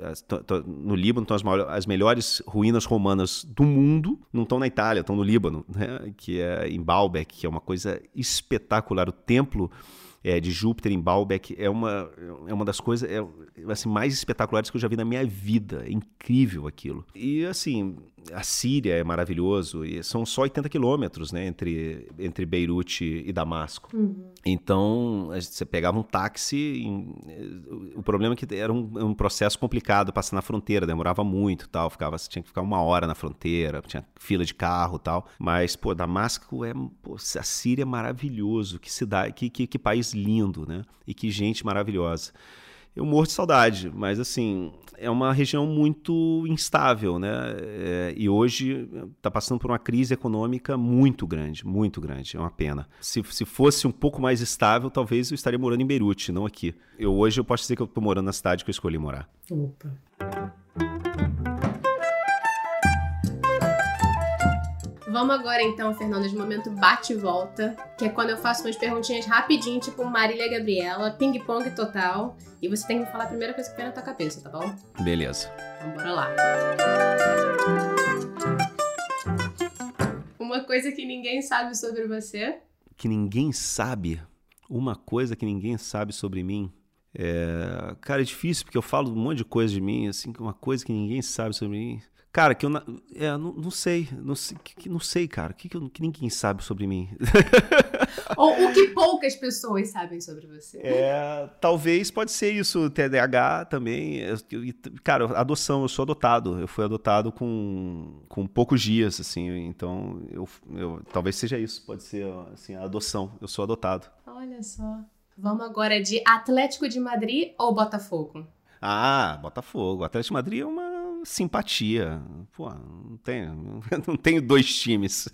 No Líbano estão as, as melhores ruínas romanas do mundo. Não estão na Itália, estão no Líbano, né? Que é em Baalbek, que é uma coisa espetacular. O templo é, de Júpiter em Baalbek é uma, é uma das coisas é, assim, mais espetaculares que eu já vi na minha vida. É incrível aquilo. E assim, a Síria é maravilhoso, e são só 80 quilômetros né, entre, entre Beirute e Damasco. Uhum. Então, você pegava um táxi, em, o problema é que era um, um, processo complicado passar na fronteira, demorava muito tal, ficava, você tinha que ficar uma hora na fronteira, tinha fila de carro tal. Mas, pô, Damasco é. Pô, a Síria é maravilhoso, que cidade, que, que, que país lindo, né? E que gente maravilhosa eu morro de saudade, mas assim, é uma região muito instável, né? É, e hoje está passando por uma crise econômica muito grande, muito grande, é uma pena. Se, se fosse um pouco mais estável, talvez eu estaria morando em Beirute, não aqui. Eu hoje eu posso dizer que eu estou morando na cidade que eu escolhi morar. Opa. Vamos agora então, Fernanda, de momento bate e volta, que é quando eu faço umas perguntinhas rapidinho, tipo Marília Gabriela, ping-pong total, e você tem que falar a primeira coisa que vem na tua cabeça, tá bom? Beleza. Então bora lá. Uma coisa que ninguém sabe sobre você. Que ninguém sabe? Uma coisa que ninguém sabe sobre mim? É... Cara, é difícil porque eu falo um monte de coisa de mim, assim, uma coisa que ninguém sabe sobre mim. Cara, que eu é, não, não, sei, não sei, que, não sei, cara, que, que, que ninguém sabe sobre mim. Ou o que poucas pessoas sabem sobre você. É, talvez pode ser isso, TDAH também. cara, adoção, eu sou adotado. Eu fui adotado com, com poucos dias, assim, então eu, eu talvez seja isso, pode ser assim, a adoção. Eu sou adotado. Olha só. Vamos agora de Atlético de Madrid ou Botafogo? Ah, Botafogo. Atlético de Madrid é uma simpatia. Pô, não tenho, não tenho dois times.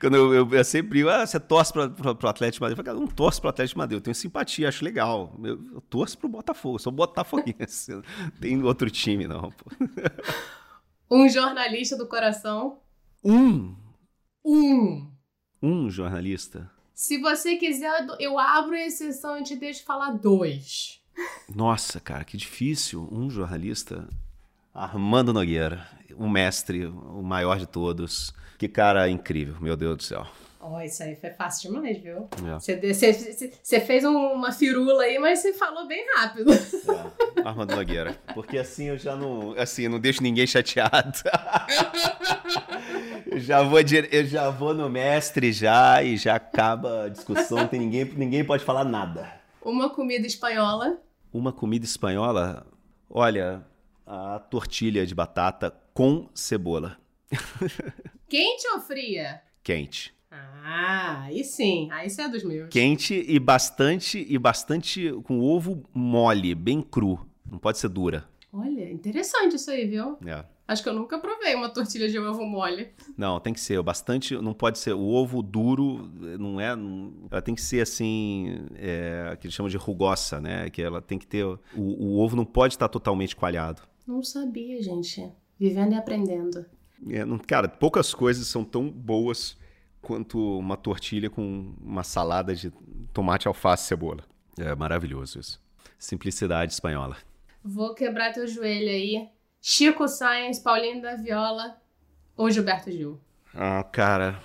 Quando eu, eu, eu sempre digo, ah, você torce para o Atlético Madrid. Eu falo, não torço para o Atlético Madrid, eu tenho simpatia, acho legal. Eu, eu torço para o Botafogo, sou botafoguense. não tem outro time, não. Pô. Um jornalista do coração? Um? Um. Um jornalista? Se você quiser, eu abro a exceção e te deixo falar dois. Nossa, cara, que difícil. Um jornalista. Armando Nogueira, o mestre, o maior de todos. Que cara incrível, meu Deus do céu. Oh, isso aí foi fácil demais, viu? Você é. fez uma firula aí, mas você falou bem rápido. É, Armando Nogueira. Porque assim eu já não. Assim, eu não deixo ninguém chateado. eu, já vou, eu já vou no mestre já e já acaba a discussão. Tem ninguém, ninguém pode falar nada. Uma comida espanhola. Uma comida espanhola? Olha, a tortilha de batata com cebola. Quente ou fria? Quente. Ah, aí sim, aí você é dos meus. Quente e bastante e bastante com ovo mole, bem cru. Não pode ser dura. Olha, interessante isso aí, viu? É. Acho que eu nunca provei uma tortilha de ovo mole. Não, tem que ser bastante. Não pode ser. O ovo duro não é. Não, ela tem que ser assim. É, que eles chamam de rugosa, né? Que ela tem que ter. O, o ovo não pode estar totalmente coalhado. Não sabia, gente. Vivendo e aprendendo. É, não, cara, poucas coisas são tão boas quanto uma tortilha com uma salada de tomate, alface e cebola. É maravilhoso isso. Simplicidade espanhola. Vou quebrar teu joelho aí. Chico Sainz, Paulinho da Viola ou Gilberto Gil? Ah, cara.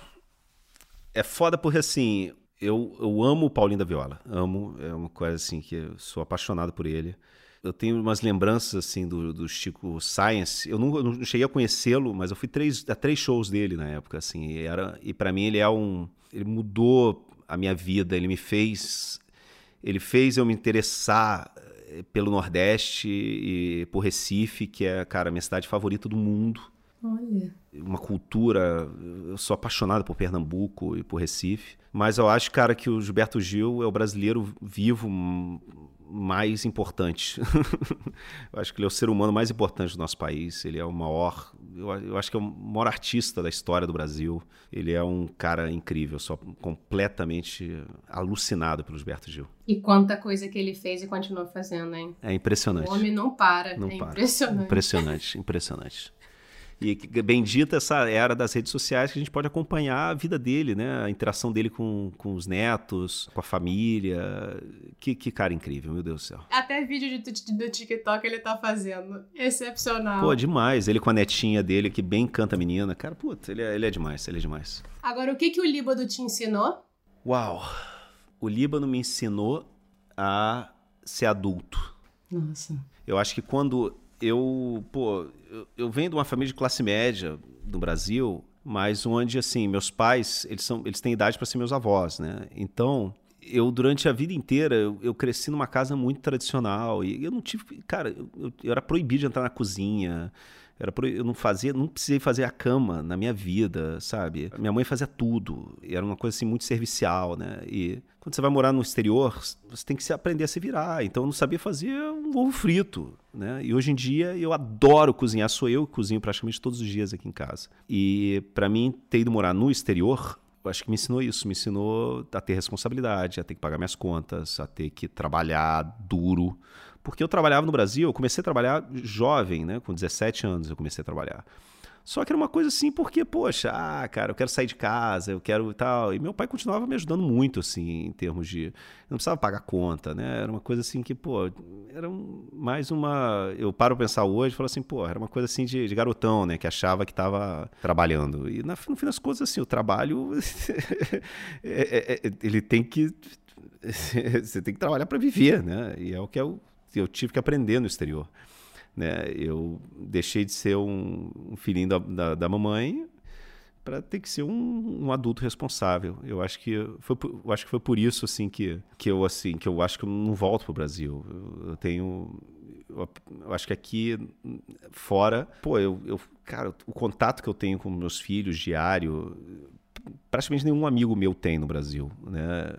É foda porque assim, eu, eu amo o Paulinho da Viola. Amo, é uma coisa assim que eu sou apaixonado por ele eu tenho umas lembranças assim do, do Chico Science. Eu não, eu não cheguei a conhecê-lo, mas eu fui três, a três shows dele na época, assim. E, era, e para mim ele é um, ele mudou a minha vida. Ele me fez, ele fez eu me interessar eh, pelo Nordeste e por Recife, que é, cara, a minha cidade favorita do mundo. Olha. Uma cultura. Eu sou apaixonado por Pernambuco e por Recife. Mas eu acho, cara, que o Gilberto Gil é o brasileiro vivo mais importante. eu acho que ele é o ser humano mais importante do nosso país. Ele é o maior, eu, eu, acho que é o maior artista da história do Brasil. Ele é um cara incrível, só completamente alucinado pelo Gilberto Gil. E quanta coisa que ele fez e continua fazendo, hein? É impressionante. O homem não para. Não é para. impressionante. Impressionante, impressionante. E bendita essa era das redes sociais que a gente pode acompanhar a vida dele, né? A interação dele com, com os netos, com a família. Que, que cara incrível, meu Deus do céu. Até vídeo de, do TikTok ele tá fazendo. Excepcional. Pô, demais. Ele com a netinha dele, que bem canta a menina. Cara, puta, ele é, ele é demais, ele é demais. Agora, o que, que o Líbano te ensinou? Uau! O Líbano me ensinou a ser adulto. Nossa. Eu acho que quando eu, pô, eu, eu venho de uma família de classe média no Brasil, mas onde, assim, meus pais, eles, são, eles têm idade para ser meus avós, né? Então, eu, durante a vida inteira, eu, eu, cresci numa casa muito tradicional e eu não tive, cara, eu, eu era proibido de entrar na cozinha, era eu não fazia, não precisei fazer a cama na minha vida, sabe? Minha mãe fazia tudo. Era uma coisa assim muito servicial, né? E quando você vai morar no exterior, você tem que se aprender a se virar. Então eu não sabia fazer um ovo frito, né? E hoje em dia eu adoro cozinhar, sou eu que cozinho praticamente todos os dias aqui em casa. E para mim ter ido morar no exterior, acho que me ensinou isso, me ensinou a ter responsabilidade, a ter que pagar minhas contas, a ter que trabalhar duro, porque eu trabalhava no Brasil, eu comecei a trabalhar jovem, né? Com 17 anos eu comecei a trabalhar. Só que era uma coisa assim, porque, poxa, ah, cara, eu quero sair de casa, eu quero tal. E meu pai continuava me ajudando muito, assim, em termos de. Eu não precisava pagar conta, né? Era uma coisa assim que, pô, era mais uma. Eu paro pensar hoje e falo assim, pô, era uma coisa assim de, de garotão, né? Que achava que estava trabalhando. E no fim das contas, assim, o trabalho. é, é, é, ele tem que. Você tem que trabalhar para viver, né? E é o que o eu tive que aprender no exterior. Né? Eu deixei de ser um, um filhinho da, da, da mamãe para ter que ser um, um, adulto responsável. Eu acho que foi, eu acho que foi por isso assim que, que eu assim que eu acho que eu não volto pro Brasil. Eu, eu tenho eu, eu, acho que aqui fora, pô, eu, eu cara, o contato que eu tenho com meus filhos diário, praticamente nenhum amigo meu tem no Brasil, né?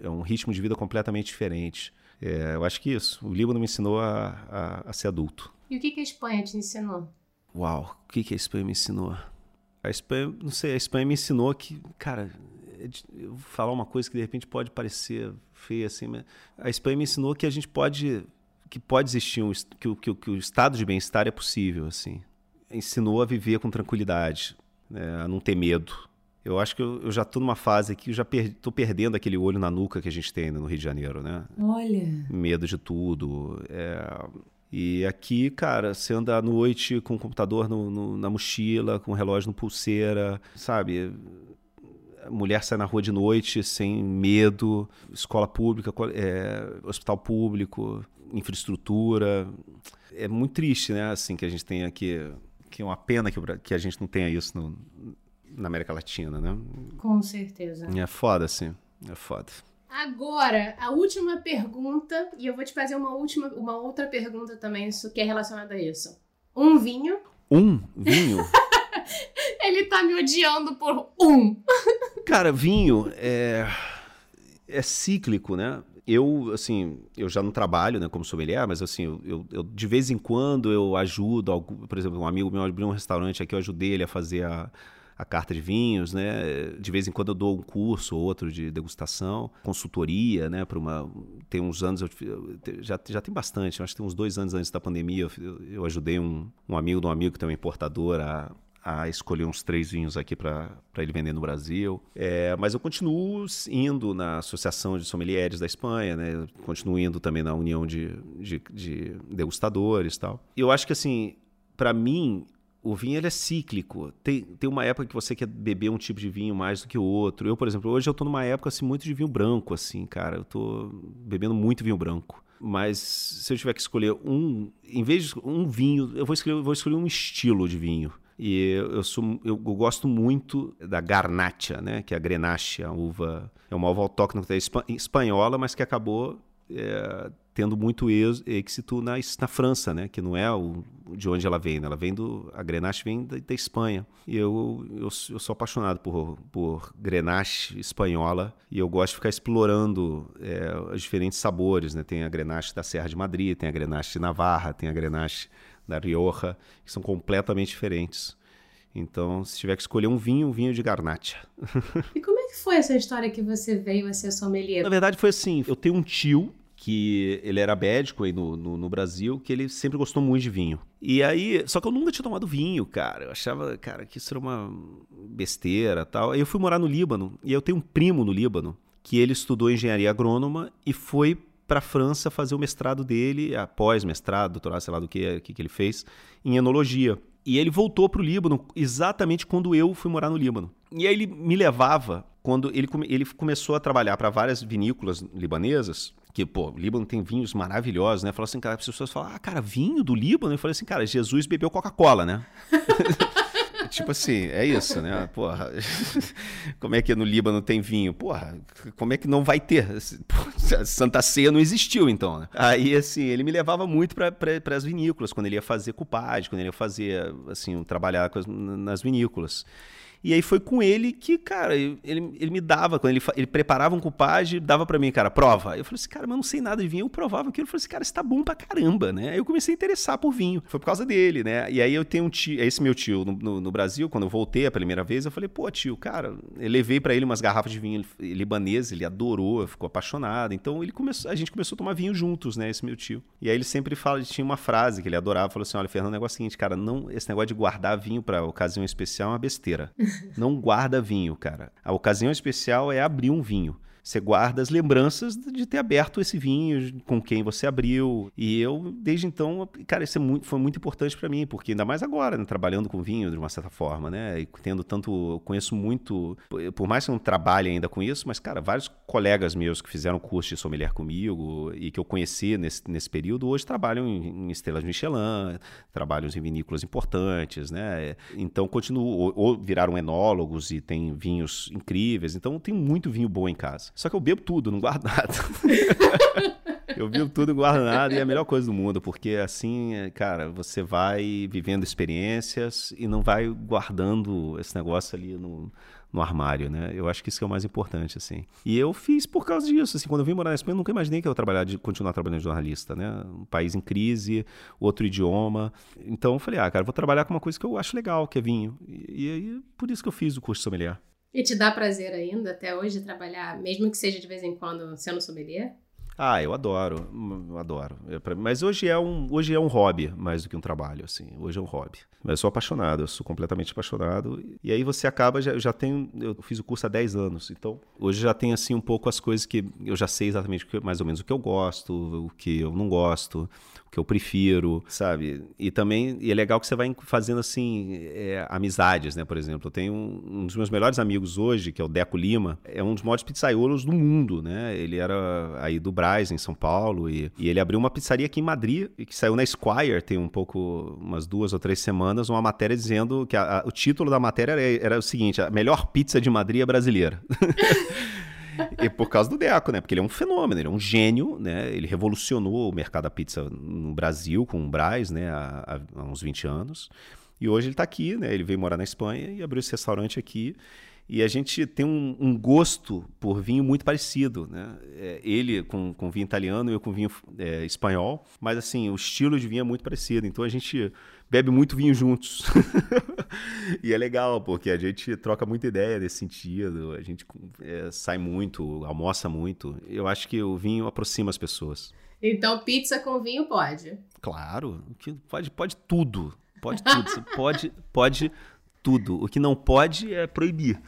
É, é um ritmo de vida completamente diferente. É, eu acho que isso. O Líbano me ensinou a, a, a, ser adulto. E o que, que a Espanha te ensinou? Uau, o que, que a Espanha me ensinou? A Espanha, não sei, a Espanha me ensinou que, cara, é eu vou falar uma coisa que de repente pode parecer feia assim, mas a Espanha me ensinou que a gente pode, que pode existir um, que, que, que o estado de bem-estar é possível, assim. Ensinou a viver com tranquilidade, né, a não ter medo, eu acho que eu, eu já estou numa fase que eu já estou per, perdendo aquele olho na nuca que a gente tem no Rio de Janeiro, né? Olha. Medo de tudo. É... E aqui, cara, você anda à noite com o computador no, no, na mochila, com o relógio no pulseira, sabe? A mulher sai na rua de noite sem medo, escola pública, é, hospital público, infraestrutura. É muito triste, né? Assim, que a gente tem aqui. Que é uma pena que, que a gente não tenha isso no, na América Latina, né? Com certeza. É foda, sim. É foda. Agora, a última pergunta, e eu vou te fazer uma última, uma outra pergunta também, isso que é relacionada a isso. Um vinho. Um vinho? Ele tá me odiando por um. Cara, vinho é é cíclico, né? Eu, assim, eu já não trabalho né, como sommelier, mas assim, eu, eu, eu, de vez em quando eu ajudo, por exemplo, um amigo meu abriu um restaurante aqui, eu ajudei ele a fazer a, a carta de vinhos, né? De vez em quando eu dou um curso ou outro de degustação, consultoria, né? Para uma tem uns anos eu, já já tem bastante, acho que tem uns dois anos antes da pandemia eu, eu ajudei um, um amigo de um amigo que tem uma importadora a a escolher uns três vinhos aqui para ele vender no Brasil. É, mas eu continuo indo na Associação de Sommeliers da Espanha, né? continuo indo também na União de, de, de Degustadores e tal. Eu acho que, assim, para mim, o vinho ele é cíclico. Tem, tem uma época que você quer beber um tipo de vinho mais do que o outro. Eu, por exemplo, hoje eu tô numa época assim muito de vinho branco assim, cara. Eu tô bebendo muito vinho branco. Mas se eu tiver que escolher um, em vez de um vinho, eu vou escolher, vou escolher um estilo de vinho. E eu, sou, eu, gosto muito da Garnacha, né? Que é a Grenache, a uva. É uma uva autóctone é espanhola, mas que acabou é, tendo muito êxito na, na França, né? Que não é o, de onde ela vem, né? Ela vem do... A Grenache vem da, da Espanha. E eu, eu, eu, sou apaixonado por, por Grenache espanhola e eu gosto de ficar explorando é, os diferentes sabores, né? Tem a Grenache da Serra de Madrid, tem a Grenache de Navarra, tem a Grenache da Rioja, que são completamente diferentes. Então, se tiver que escolher um vinho, um vinho de Garnacha. E como é que foi essa história que você veio a ser sommelier? Na verdade, foi assim: eu tenho um tio que ele era médico aí no, no, no, Brasil, que ele sempre gostou muito de vinho. E aí, só que eu nunca tinha tomado vinho, cara. Eu achava, cara, que isso era uma besteira tal. Aí eu fui morar no Líbano, e eu tenho um primo no Líbano, que ele estudou engenharia agrônoma e foi para a França fazer o mestrado dele, após mestrado, doutorado, sei lá do que, que, que ele fez, em enologia. E ele voltou para o Líbano exatamente quando eu fui morar no Líbano. E aí ele me levava, quando ele, ele começou a trabalhar para várias vinícolas libanesas, que, pô, o Líbano tem vinhos maravilhosos, né? Falou assim, cara, as pessoas falam, ah, cara, vinho do Líbano? Eu falei assim, cara, Jesus bebeu Coca-Cola, né? tipo assim, é isso, né? Porra, como é que no Líbano tem vinho? Porra, como é que não vai ter? Santa Ceia não existiu, então, né? Aí, assim, ele me levava muito para as vinícolas, quando ele ia fazer cupagem, quando ele ia fazer, assim, trabalhar nas vinícolas. E aí foi com ele que, cara, ele, ele me dava, quando ele, ele preparava um cupage, dava para mim, cara, prova. Eu falei assim, cara, mas eu não sei nada de vinho. Eu provava aquilo. Eu falei assim, cara, isso tá bom pra caramba, né? Aí eu comecei a interessar por vinho. Foi por causa dele, né? E aí eu tenho um tio, esse meu tio no, no, no Brasil, quando eu voltei a primeira vez, eu falei, pô, tio, cara, eu levei para ele umas garrafas de vinho libanês, ele adorou, ficou apaixonado. Então ele começou, a gente começou a tomar vinho juntos, né? Esse meu tio. E aí ele sempre fala, tinha uma frase que ele adorava, falou assim: olha, Fernando, o negócio é o seguinte, cara, não, esse negócio de guardar vinho para ocasião especial é uma besteira. Não guarda vinho, cara. A ocasião especial é abrir um vinho. Você guarda as lembranças de ter aberto esse vinho, com quem você abriu. E eu, desde então, cara, isso é muito, foi muito importante para mim, porque ainda mais agora, né, trabalhando com vinho de uma certa forma, né? E tendo tanto. Eu conheço muito, por mais que eu não trabalhe ainda com isso, mas, cara, vários colegas meus que fizeram curso de sommelier comigo e que eu conheci nesse, nesse período, hoje trabalham em, em estrelas Michelin, trabalham em vinícolas importantes, né? Então, continuo, ou, ou viraram enólogos e tem vinhos incríveis. Então, tem muito vinho bom em casa. Só que eu bebo tudo, não guardo nada. eu bebo tudo, não guardo nada e é a melhor coisa do mundo, porque assim, cara, você vai vivendo experiências e não vai guardando esse negócio ali no, no armário, né? Eu acho que isso é o mais importante, assim. E eu fiz por causa disso, assim, quando eu vim morar na Espanha, eu nunca imaginei que eu ia trabalhar de, continuar trabalhando de jornalista, né? Um país em crise, outro idioma. Então eu falei, ah, cara, vou trabalhar com uma coisa que eu acho legal, que é vinho. E aí, por isso que eu fiz o curso sommelier. E te dá prazer ainda, até hoje, trabalhar, mesmo que seja de vez em quando, sendo sommelier? Ah, eu adoro, eu adoro. Mas hoje é um, hoje é um hobby mais do que um trabalho, assim. Hoje é um hobby. Mas eu sou apaixonado, eu sou completamente apaixonado. E aí você acaba, já, eu já tenho, eu fiz o curso há 10 anos, então hoje já tem assim um pouco as coisas que eu já sei exatamente mais ou menos o que eu gosto, o que eu não gosto, que eu prefiro, sabe? E também e é legal que você vai fazendo assim é, amizades, né? Por exemplo, eu tenho um, um, dos meus melhores amigos hoje, que é o Deco Lima, é um dos maiores pizzaiolos do mundo, né? Ele era aí do Braz, em São Paulo, e, e ele abriu uma pizzaria aqui em Madrid, e que saiu na Esquire tem um pouco, umas duas ou três semanas, uma matéria dizendo que a, a, o título da matéria era, era o seguinte: a melhor pizza de Madrid é brasileira. e por causa do Deco, né? Porque ele é um fenômeno, ele é um gênio, né? Ele revolucionou o mercado da pizza no Brasil com o Braz, né? Há, há uns 20 anos. E hoje ele está aqui, né? Ele veio morar na Espanha e abriu esse restaurante aqui. E a gente tem um, um gosto por vinho muito parecido, né? É, ele com, com vinho italiano e eu com vinho é, espanhol, mas assim, o estilo de vinho é muito parecido. Então a gente bebe muito vinho juntos. e é legal, porque a gente troca muita ideia nesse sentido, a gente é, sai muito, almoça muito. Eu acho que o vinho aproxima as pessoas. Então, pizza com vinho pode? Claro, pode, pode tudo. Pode tudo. Você pode, pode tudo. O que não pode é proibir.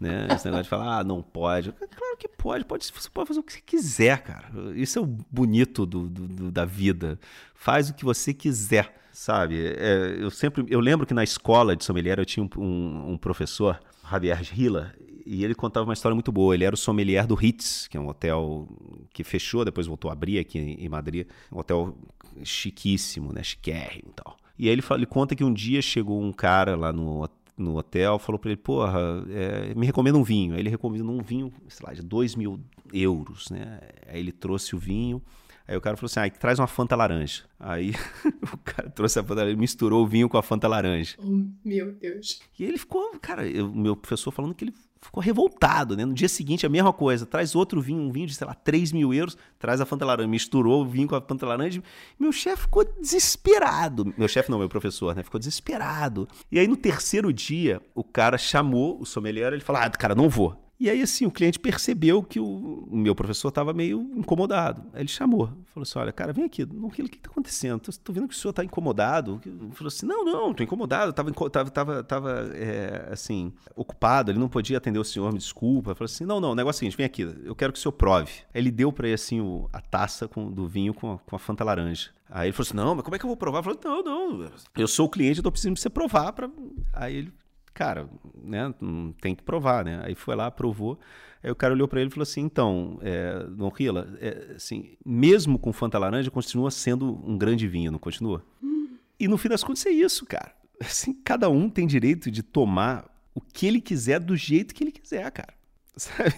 Né? Esse negócio de falar, ah, não pode. Claro que pode, pode, você pode fazer o que você quiser, cara. Isso é o bonito do, do da vida. Faz o que você quiser, sabe? É, eu sempre, eu lembro que na escola de sommelier eu tinha um, um, professor, Javier Hila, e ele contava uma história muito boa. Ele era o sommelier do Ritz, que é um hotel que fechou, depois voltou a abrir aqui em Madrid. Um hotel chiquíssimo, né? Chiquérrimo e tal. E aí ele, fala, ele conta que um dia chegou um cara lá no no hotel, falou para ele, porra, é, me recomenda um vinho. Aí ele recomendou um vinho, sei lá, de 2 mil euros, né? Aí ele trouxe o vinho, Aí o cara falou assim: ah, traz uma Fanta laranja. Aí o cara trouxe a Fanta laranja, misturou o vinho com a Fanta laranja. Oh, meu Deus. E ele ficou, cara, o meu professor falando que ele ficou revoltado, né? No dia seguinte, a mesma coisa. Traz outro vinho, um vinho de, sei lá, 3 mil euros, traz a Fanta laranja. Misturou o vinho com a Fanta laranja. Meu chefe ficou desesperado. Meu chefe não, meu professor, né? Ficou desesperado. E aí, no terceiro dia, o cara chamou o sommelier, ele falou: ah, cara, não vou. E aí, assim, o cliente percebeu que o, meu professor estava meio incomodado. Aí ele chamou, falou assim: Olha, cara, vem aqui, o que está acontecendo? Estou vendo que o senhor está incomodado. Ele falou assim: Não, não, estou incomodado, estava tava, tava, tava é, assim, ocupado, ele não podia atender o senhor, me desculpa. Ele falou assim: Não, não, o negócio é o seguinte: vem aqui, eu quero que o senhor prove. Aí ele deu para ele, assim, o, a taça com, do vinho com a, com a Fanta laranja. Aí ele falou assim: Não, mas como é que eu vou provar? Eu falei: Não, não, eu sou o cliente, eu estou precisando de você provar. Pra... Aí ele cara, né, tem que provar, né? Aí foi lá, provou. Aí o cara olhou para ele e falou assim: então, é, Don Rila, é, assim, mesmo com Fanta Laranja, continua sendo um grande vinho, não continua? Hum. E no fim das contas é isso, cara. Assim, cada um tem direito de tomar o que ele quiser do jeito que ele quiser, cara. Sabe?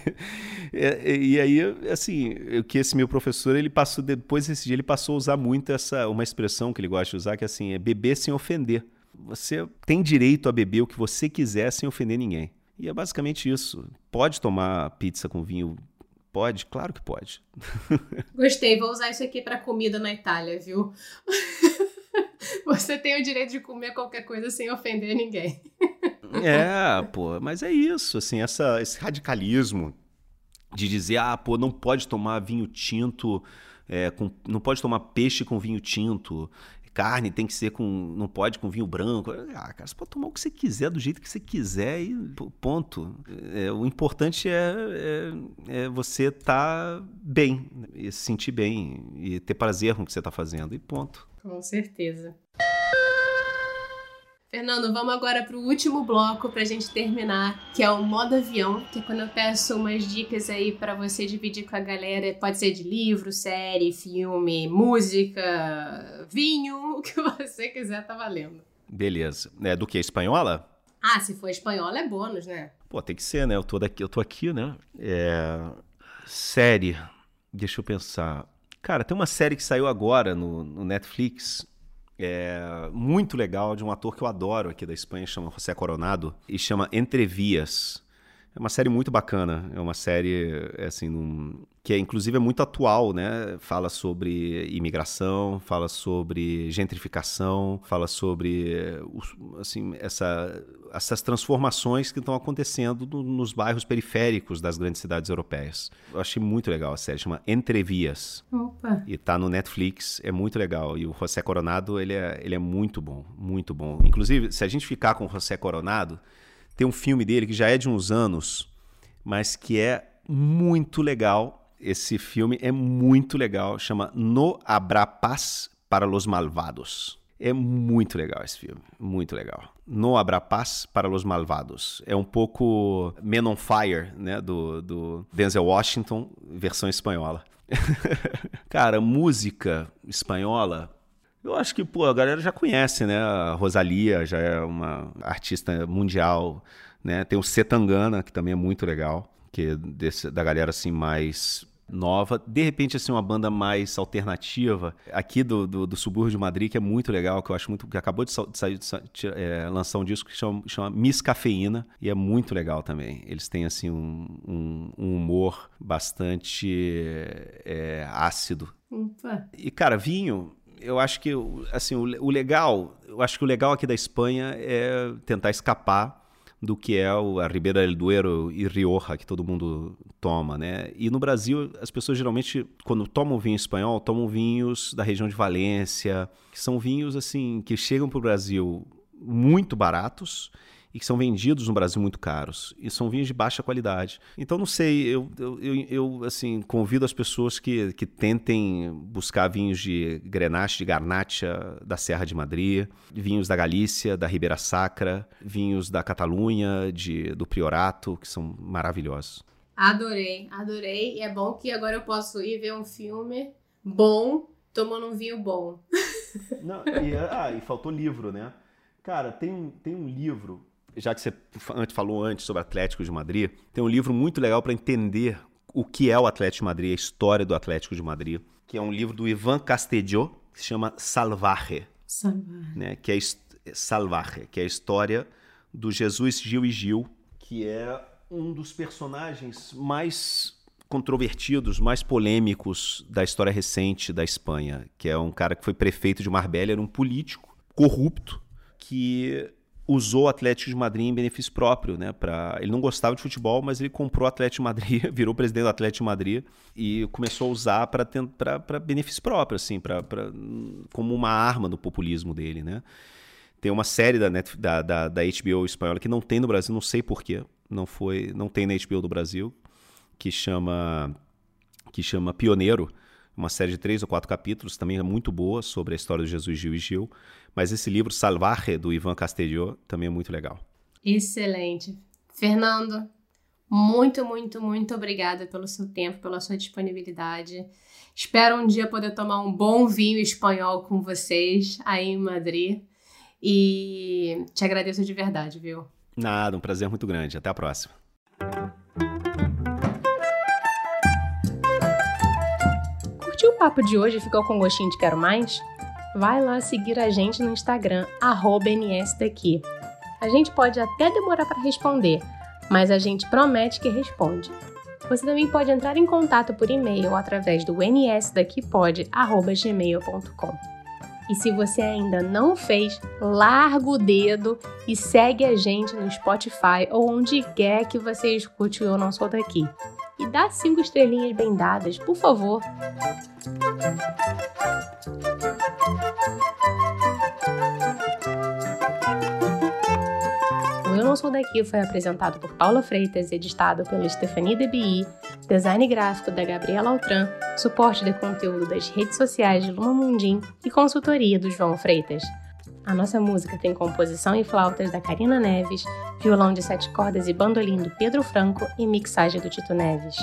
É, e aí, assim, o que esse meu professor, ele passou, depois desse dia, ele passou a usar muito essa, uma expressão que ele gosta de usar, que é assim, é beber sem ofender. Você tem direito a beber o que você quiser sem ofender ninguém. E é basicamente isso. Pode tomar pizza com vinho? Pode? Claro que pode. Gostei, vou usar isso aqui para comida na Itália, viu? Você tem o direito de comer qualquer coisa sem ofender ninguém. É, pô, mas é isso, assim, essa, esse radicalismo de dizer, ah, pô, não pode tomar vinho tinto, é, com, não pode tomar peixe com vinho tinto, carne tem que ser com. não pode com vinho branco. Ah, cara, você pode tomar o que você quiser, do jeito que você quiser e ponto. É, o importante é, é, é você estar tá bem, e se sentir bem, e ter prazer com o que você está fazendo, e ponto. Com certeza. Fernando, vamos agora para o último bloco para a gente terminar, que é o modo avião, que é quando eu peço umas dicas aí para você dividir com a galera. Pode ser de livro, série, filme, música, vinho, o que você quiser tá valendo. Beleza. É do que? Espanhola? Ah, se for espanhola é bônus, né? Pô, tem que ser, né? Eu tô, daqui, eu tô aqui, né? É... Série. Deixa eu pensar. Cara, tem uma série que saiu agora no, no Netflix é, muito legal de um ator que eu adoro aqui da Espanha, chama José Coronado, e chama Entrevias. É uma série muito bacana, é uma série assim num, que é inclusive é muito atual, né? Fala sobre imigração, fala sobre gentrificação, fala sobre assim essa, essas transformações que estão acontecendo no, nos bairros periféricos das grandes cidades europeias. Eu achei muito legal a série, chama Entrevias. Opa. E tá no Netflix, é muito legal. E o José Coronado, ele é, ele é muito bom, muito bom. Inclusive, se a gente ficar com o José Coronado, tem um filme dele que já é de uns anos, mas que é muito legal esse filme é muito legal, chama No Habrá Paz para los Malvados. É muito legal esse filme, muito legal. No Habrá Paz para los Malvados. É um pouco Men on Fire, né, do, do Denzel Washington, versão espanhola. Cara, música espanhola, eu acho que, pô, a galera já conhece, né? A Rosalia já é uma artista mundial, né? Tem o Setangana, que também é muito legal que é desse, da galera assim mais nova. De repente, assim, uma banda mais alternativa aqui do, do, do, subúrbio de Madrid, que é muito legal, que eu acho muito. que acabou de, sair, de, é, lançar um disco que chama, chama Miss Cafeína, e é muito legal também. Eles têm, assim, um, um, um humor bastante é, ácido. Opa. E, cara, vinho. Eu acho que assim, o, o legal, eu acho que o legal aqui da Espanha é tentar escapar do que é a Ribeira del Duero e Rioja, que todo mundo toma, né? E no Brasil, as pessoas geralmente, quando tomam vinho espanhol, tomam vinhos da região de Valência, que são vinhos, assim, que chegam para o Brasil muito baratos e que são vendidos no Brasil muito caros. E são vinhos de baixa qualidade. Então, não sei, eu, eu, eu, eu assim, convido as pessoas que, que tentem buscar vinhos de Grenache, de Garnacha, da Serra de Madrid, vinhos da Galícia, da Ribeira Sacra, vinhos da Catalunha, de, do Priorato, que são maravilhosos. Adorei, adorei. E é bom que agora eu posso ir ver um filme bom tomando um vinho bom. Não, e, ah, e faltou livro, né? Cara, tem um, tem um livro já que você falou antes sobre Atlético de Madrid, tem um livro muito legal para entender o que é o Atlético de Madrid, a história do Atlético de Madrid, que é um livro do Ivan Castelló, que se chama Salvaje. Salvaje. Né, que é Salvaje, que é a história do Jesus Gil e Gil, que é um dos personagens mais controvertidos, mais polêmicos da história recente da Espanha, que é um cara que foi prefeito de Marbella, era um político corrupto que usou o Atlético de Madrid em benefício próprio, né? Pra... Ele não gostava de futebol, mas ele comprou o Atlético de Madrid, virou presidente do Atlético de Madrid e começou a usar para benefício próprio, assim, pra, pra... como uma arma do populismo dele, né? Tem uma série da, da, da, da HBO espanhola que não tem no Brasil, não sei porquê, não foi, não tem na HBO do Brasil, que chama que chama Pioneiro, uma série de três ou quatro capítulos, também é muito boa sobre a história de Jesus Gil e Gil. Mas esse livro, Salvaje, do Ivan Castelló, também é muito legal. Excelente. Fernando, muito, muito, muito obrigada pelo seu tempo, pela sua disponibilidade. Espero um dia poder tomar um bom vinho espanhol com vocês aí em Madrid. E te agradeço de verdade, viu? Nada, um prazer muito grande. Até a próxima. Papo de hoje ficou com gostinho de quero mais? vai lá seguir a gente no Instagram, nsdaqui. A gente pode até demorar para responder, mas a gente promete que responde. Você também pode entrar em contato por e-mail através do nsdaquipod.gmail.com. E se você ainda não fez, larga o dedo e segue a gente no Spotify ou onde quer que você escute o Eu Não Sou Daqui. E dá cinco estrelinhas bem dadas, por favor. O Eu Não Sou Daqui foi apresentado por Paula Freitas, editado pela Stephanie DBI, design gráfico da Gabriela Altran, suporte de conteúdo das redes sociais de Luma Mundim e consultoria do João Freitas. A nossa música tem composição e flautas da Karina Neves, violão de sete cordas e bandolim do Pedro Franco e mixagem do Tito Neves.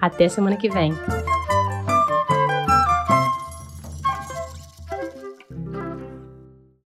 Até semana que vem!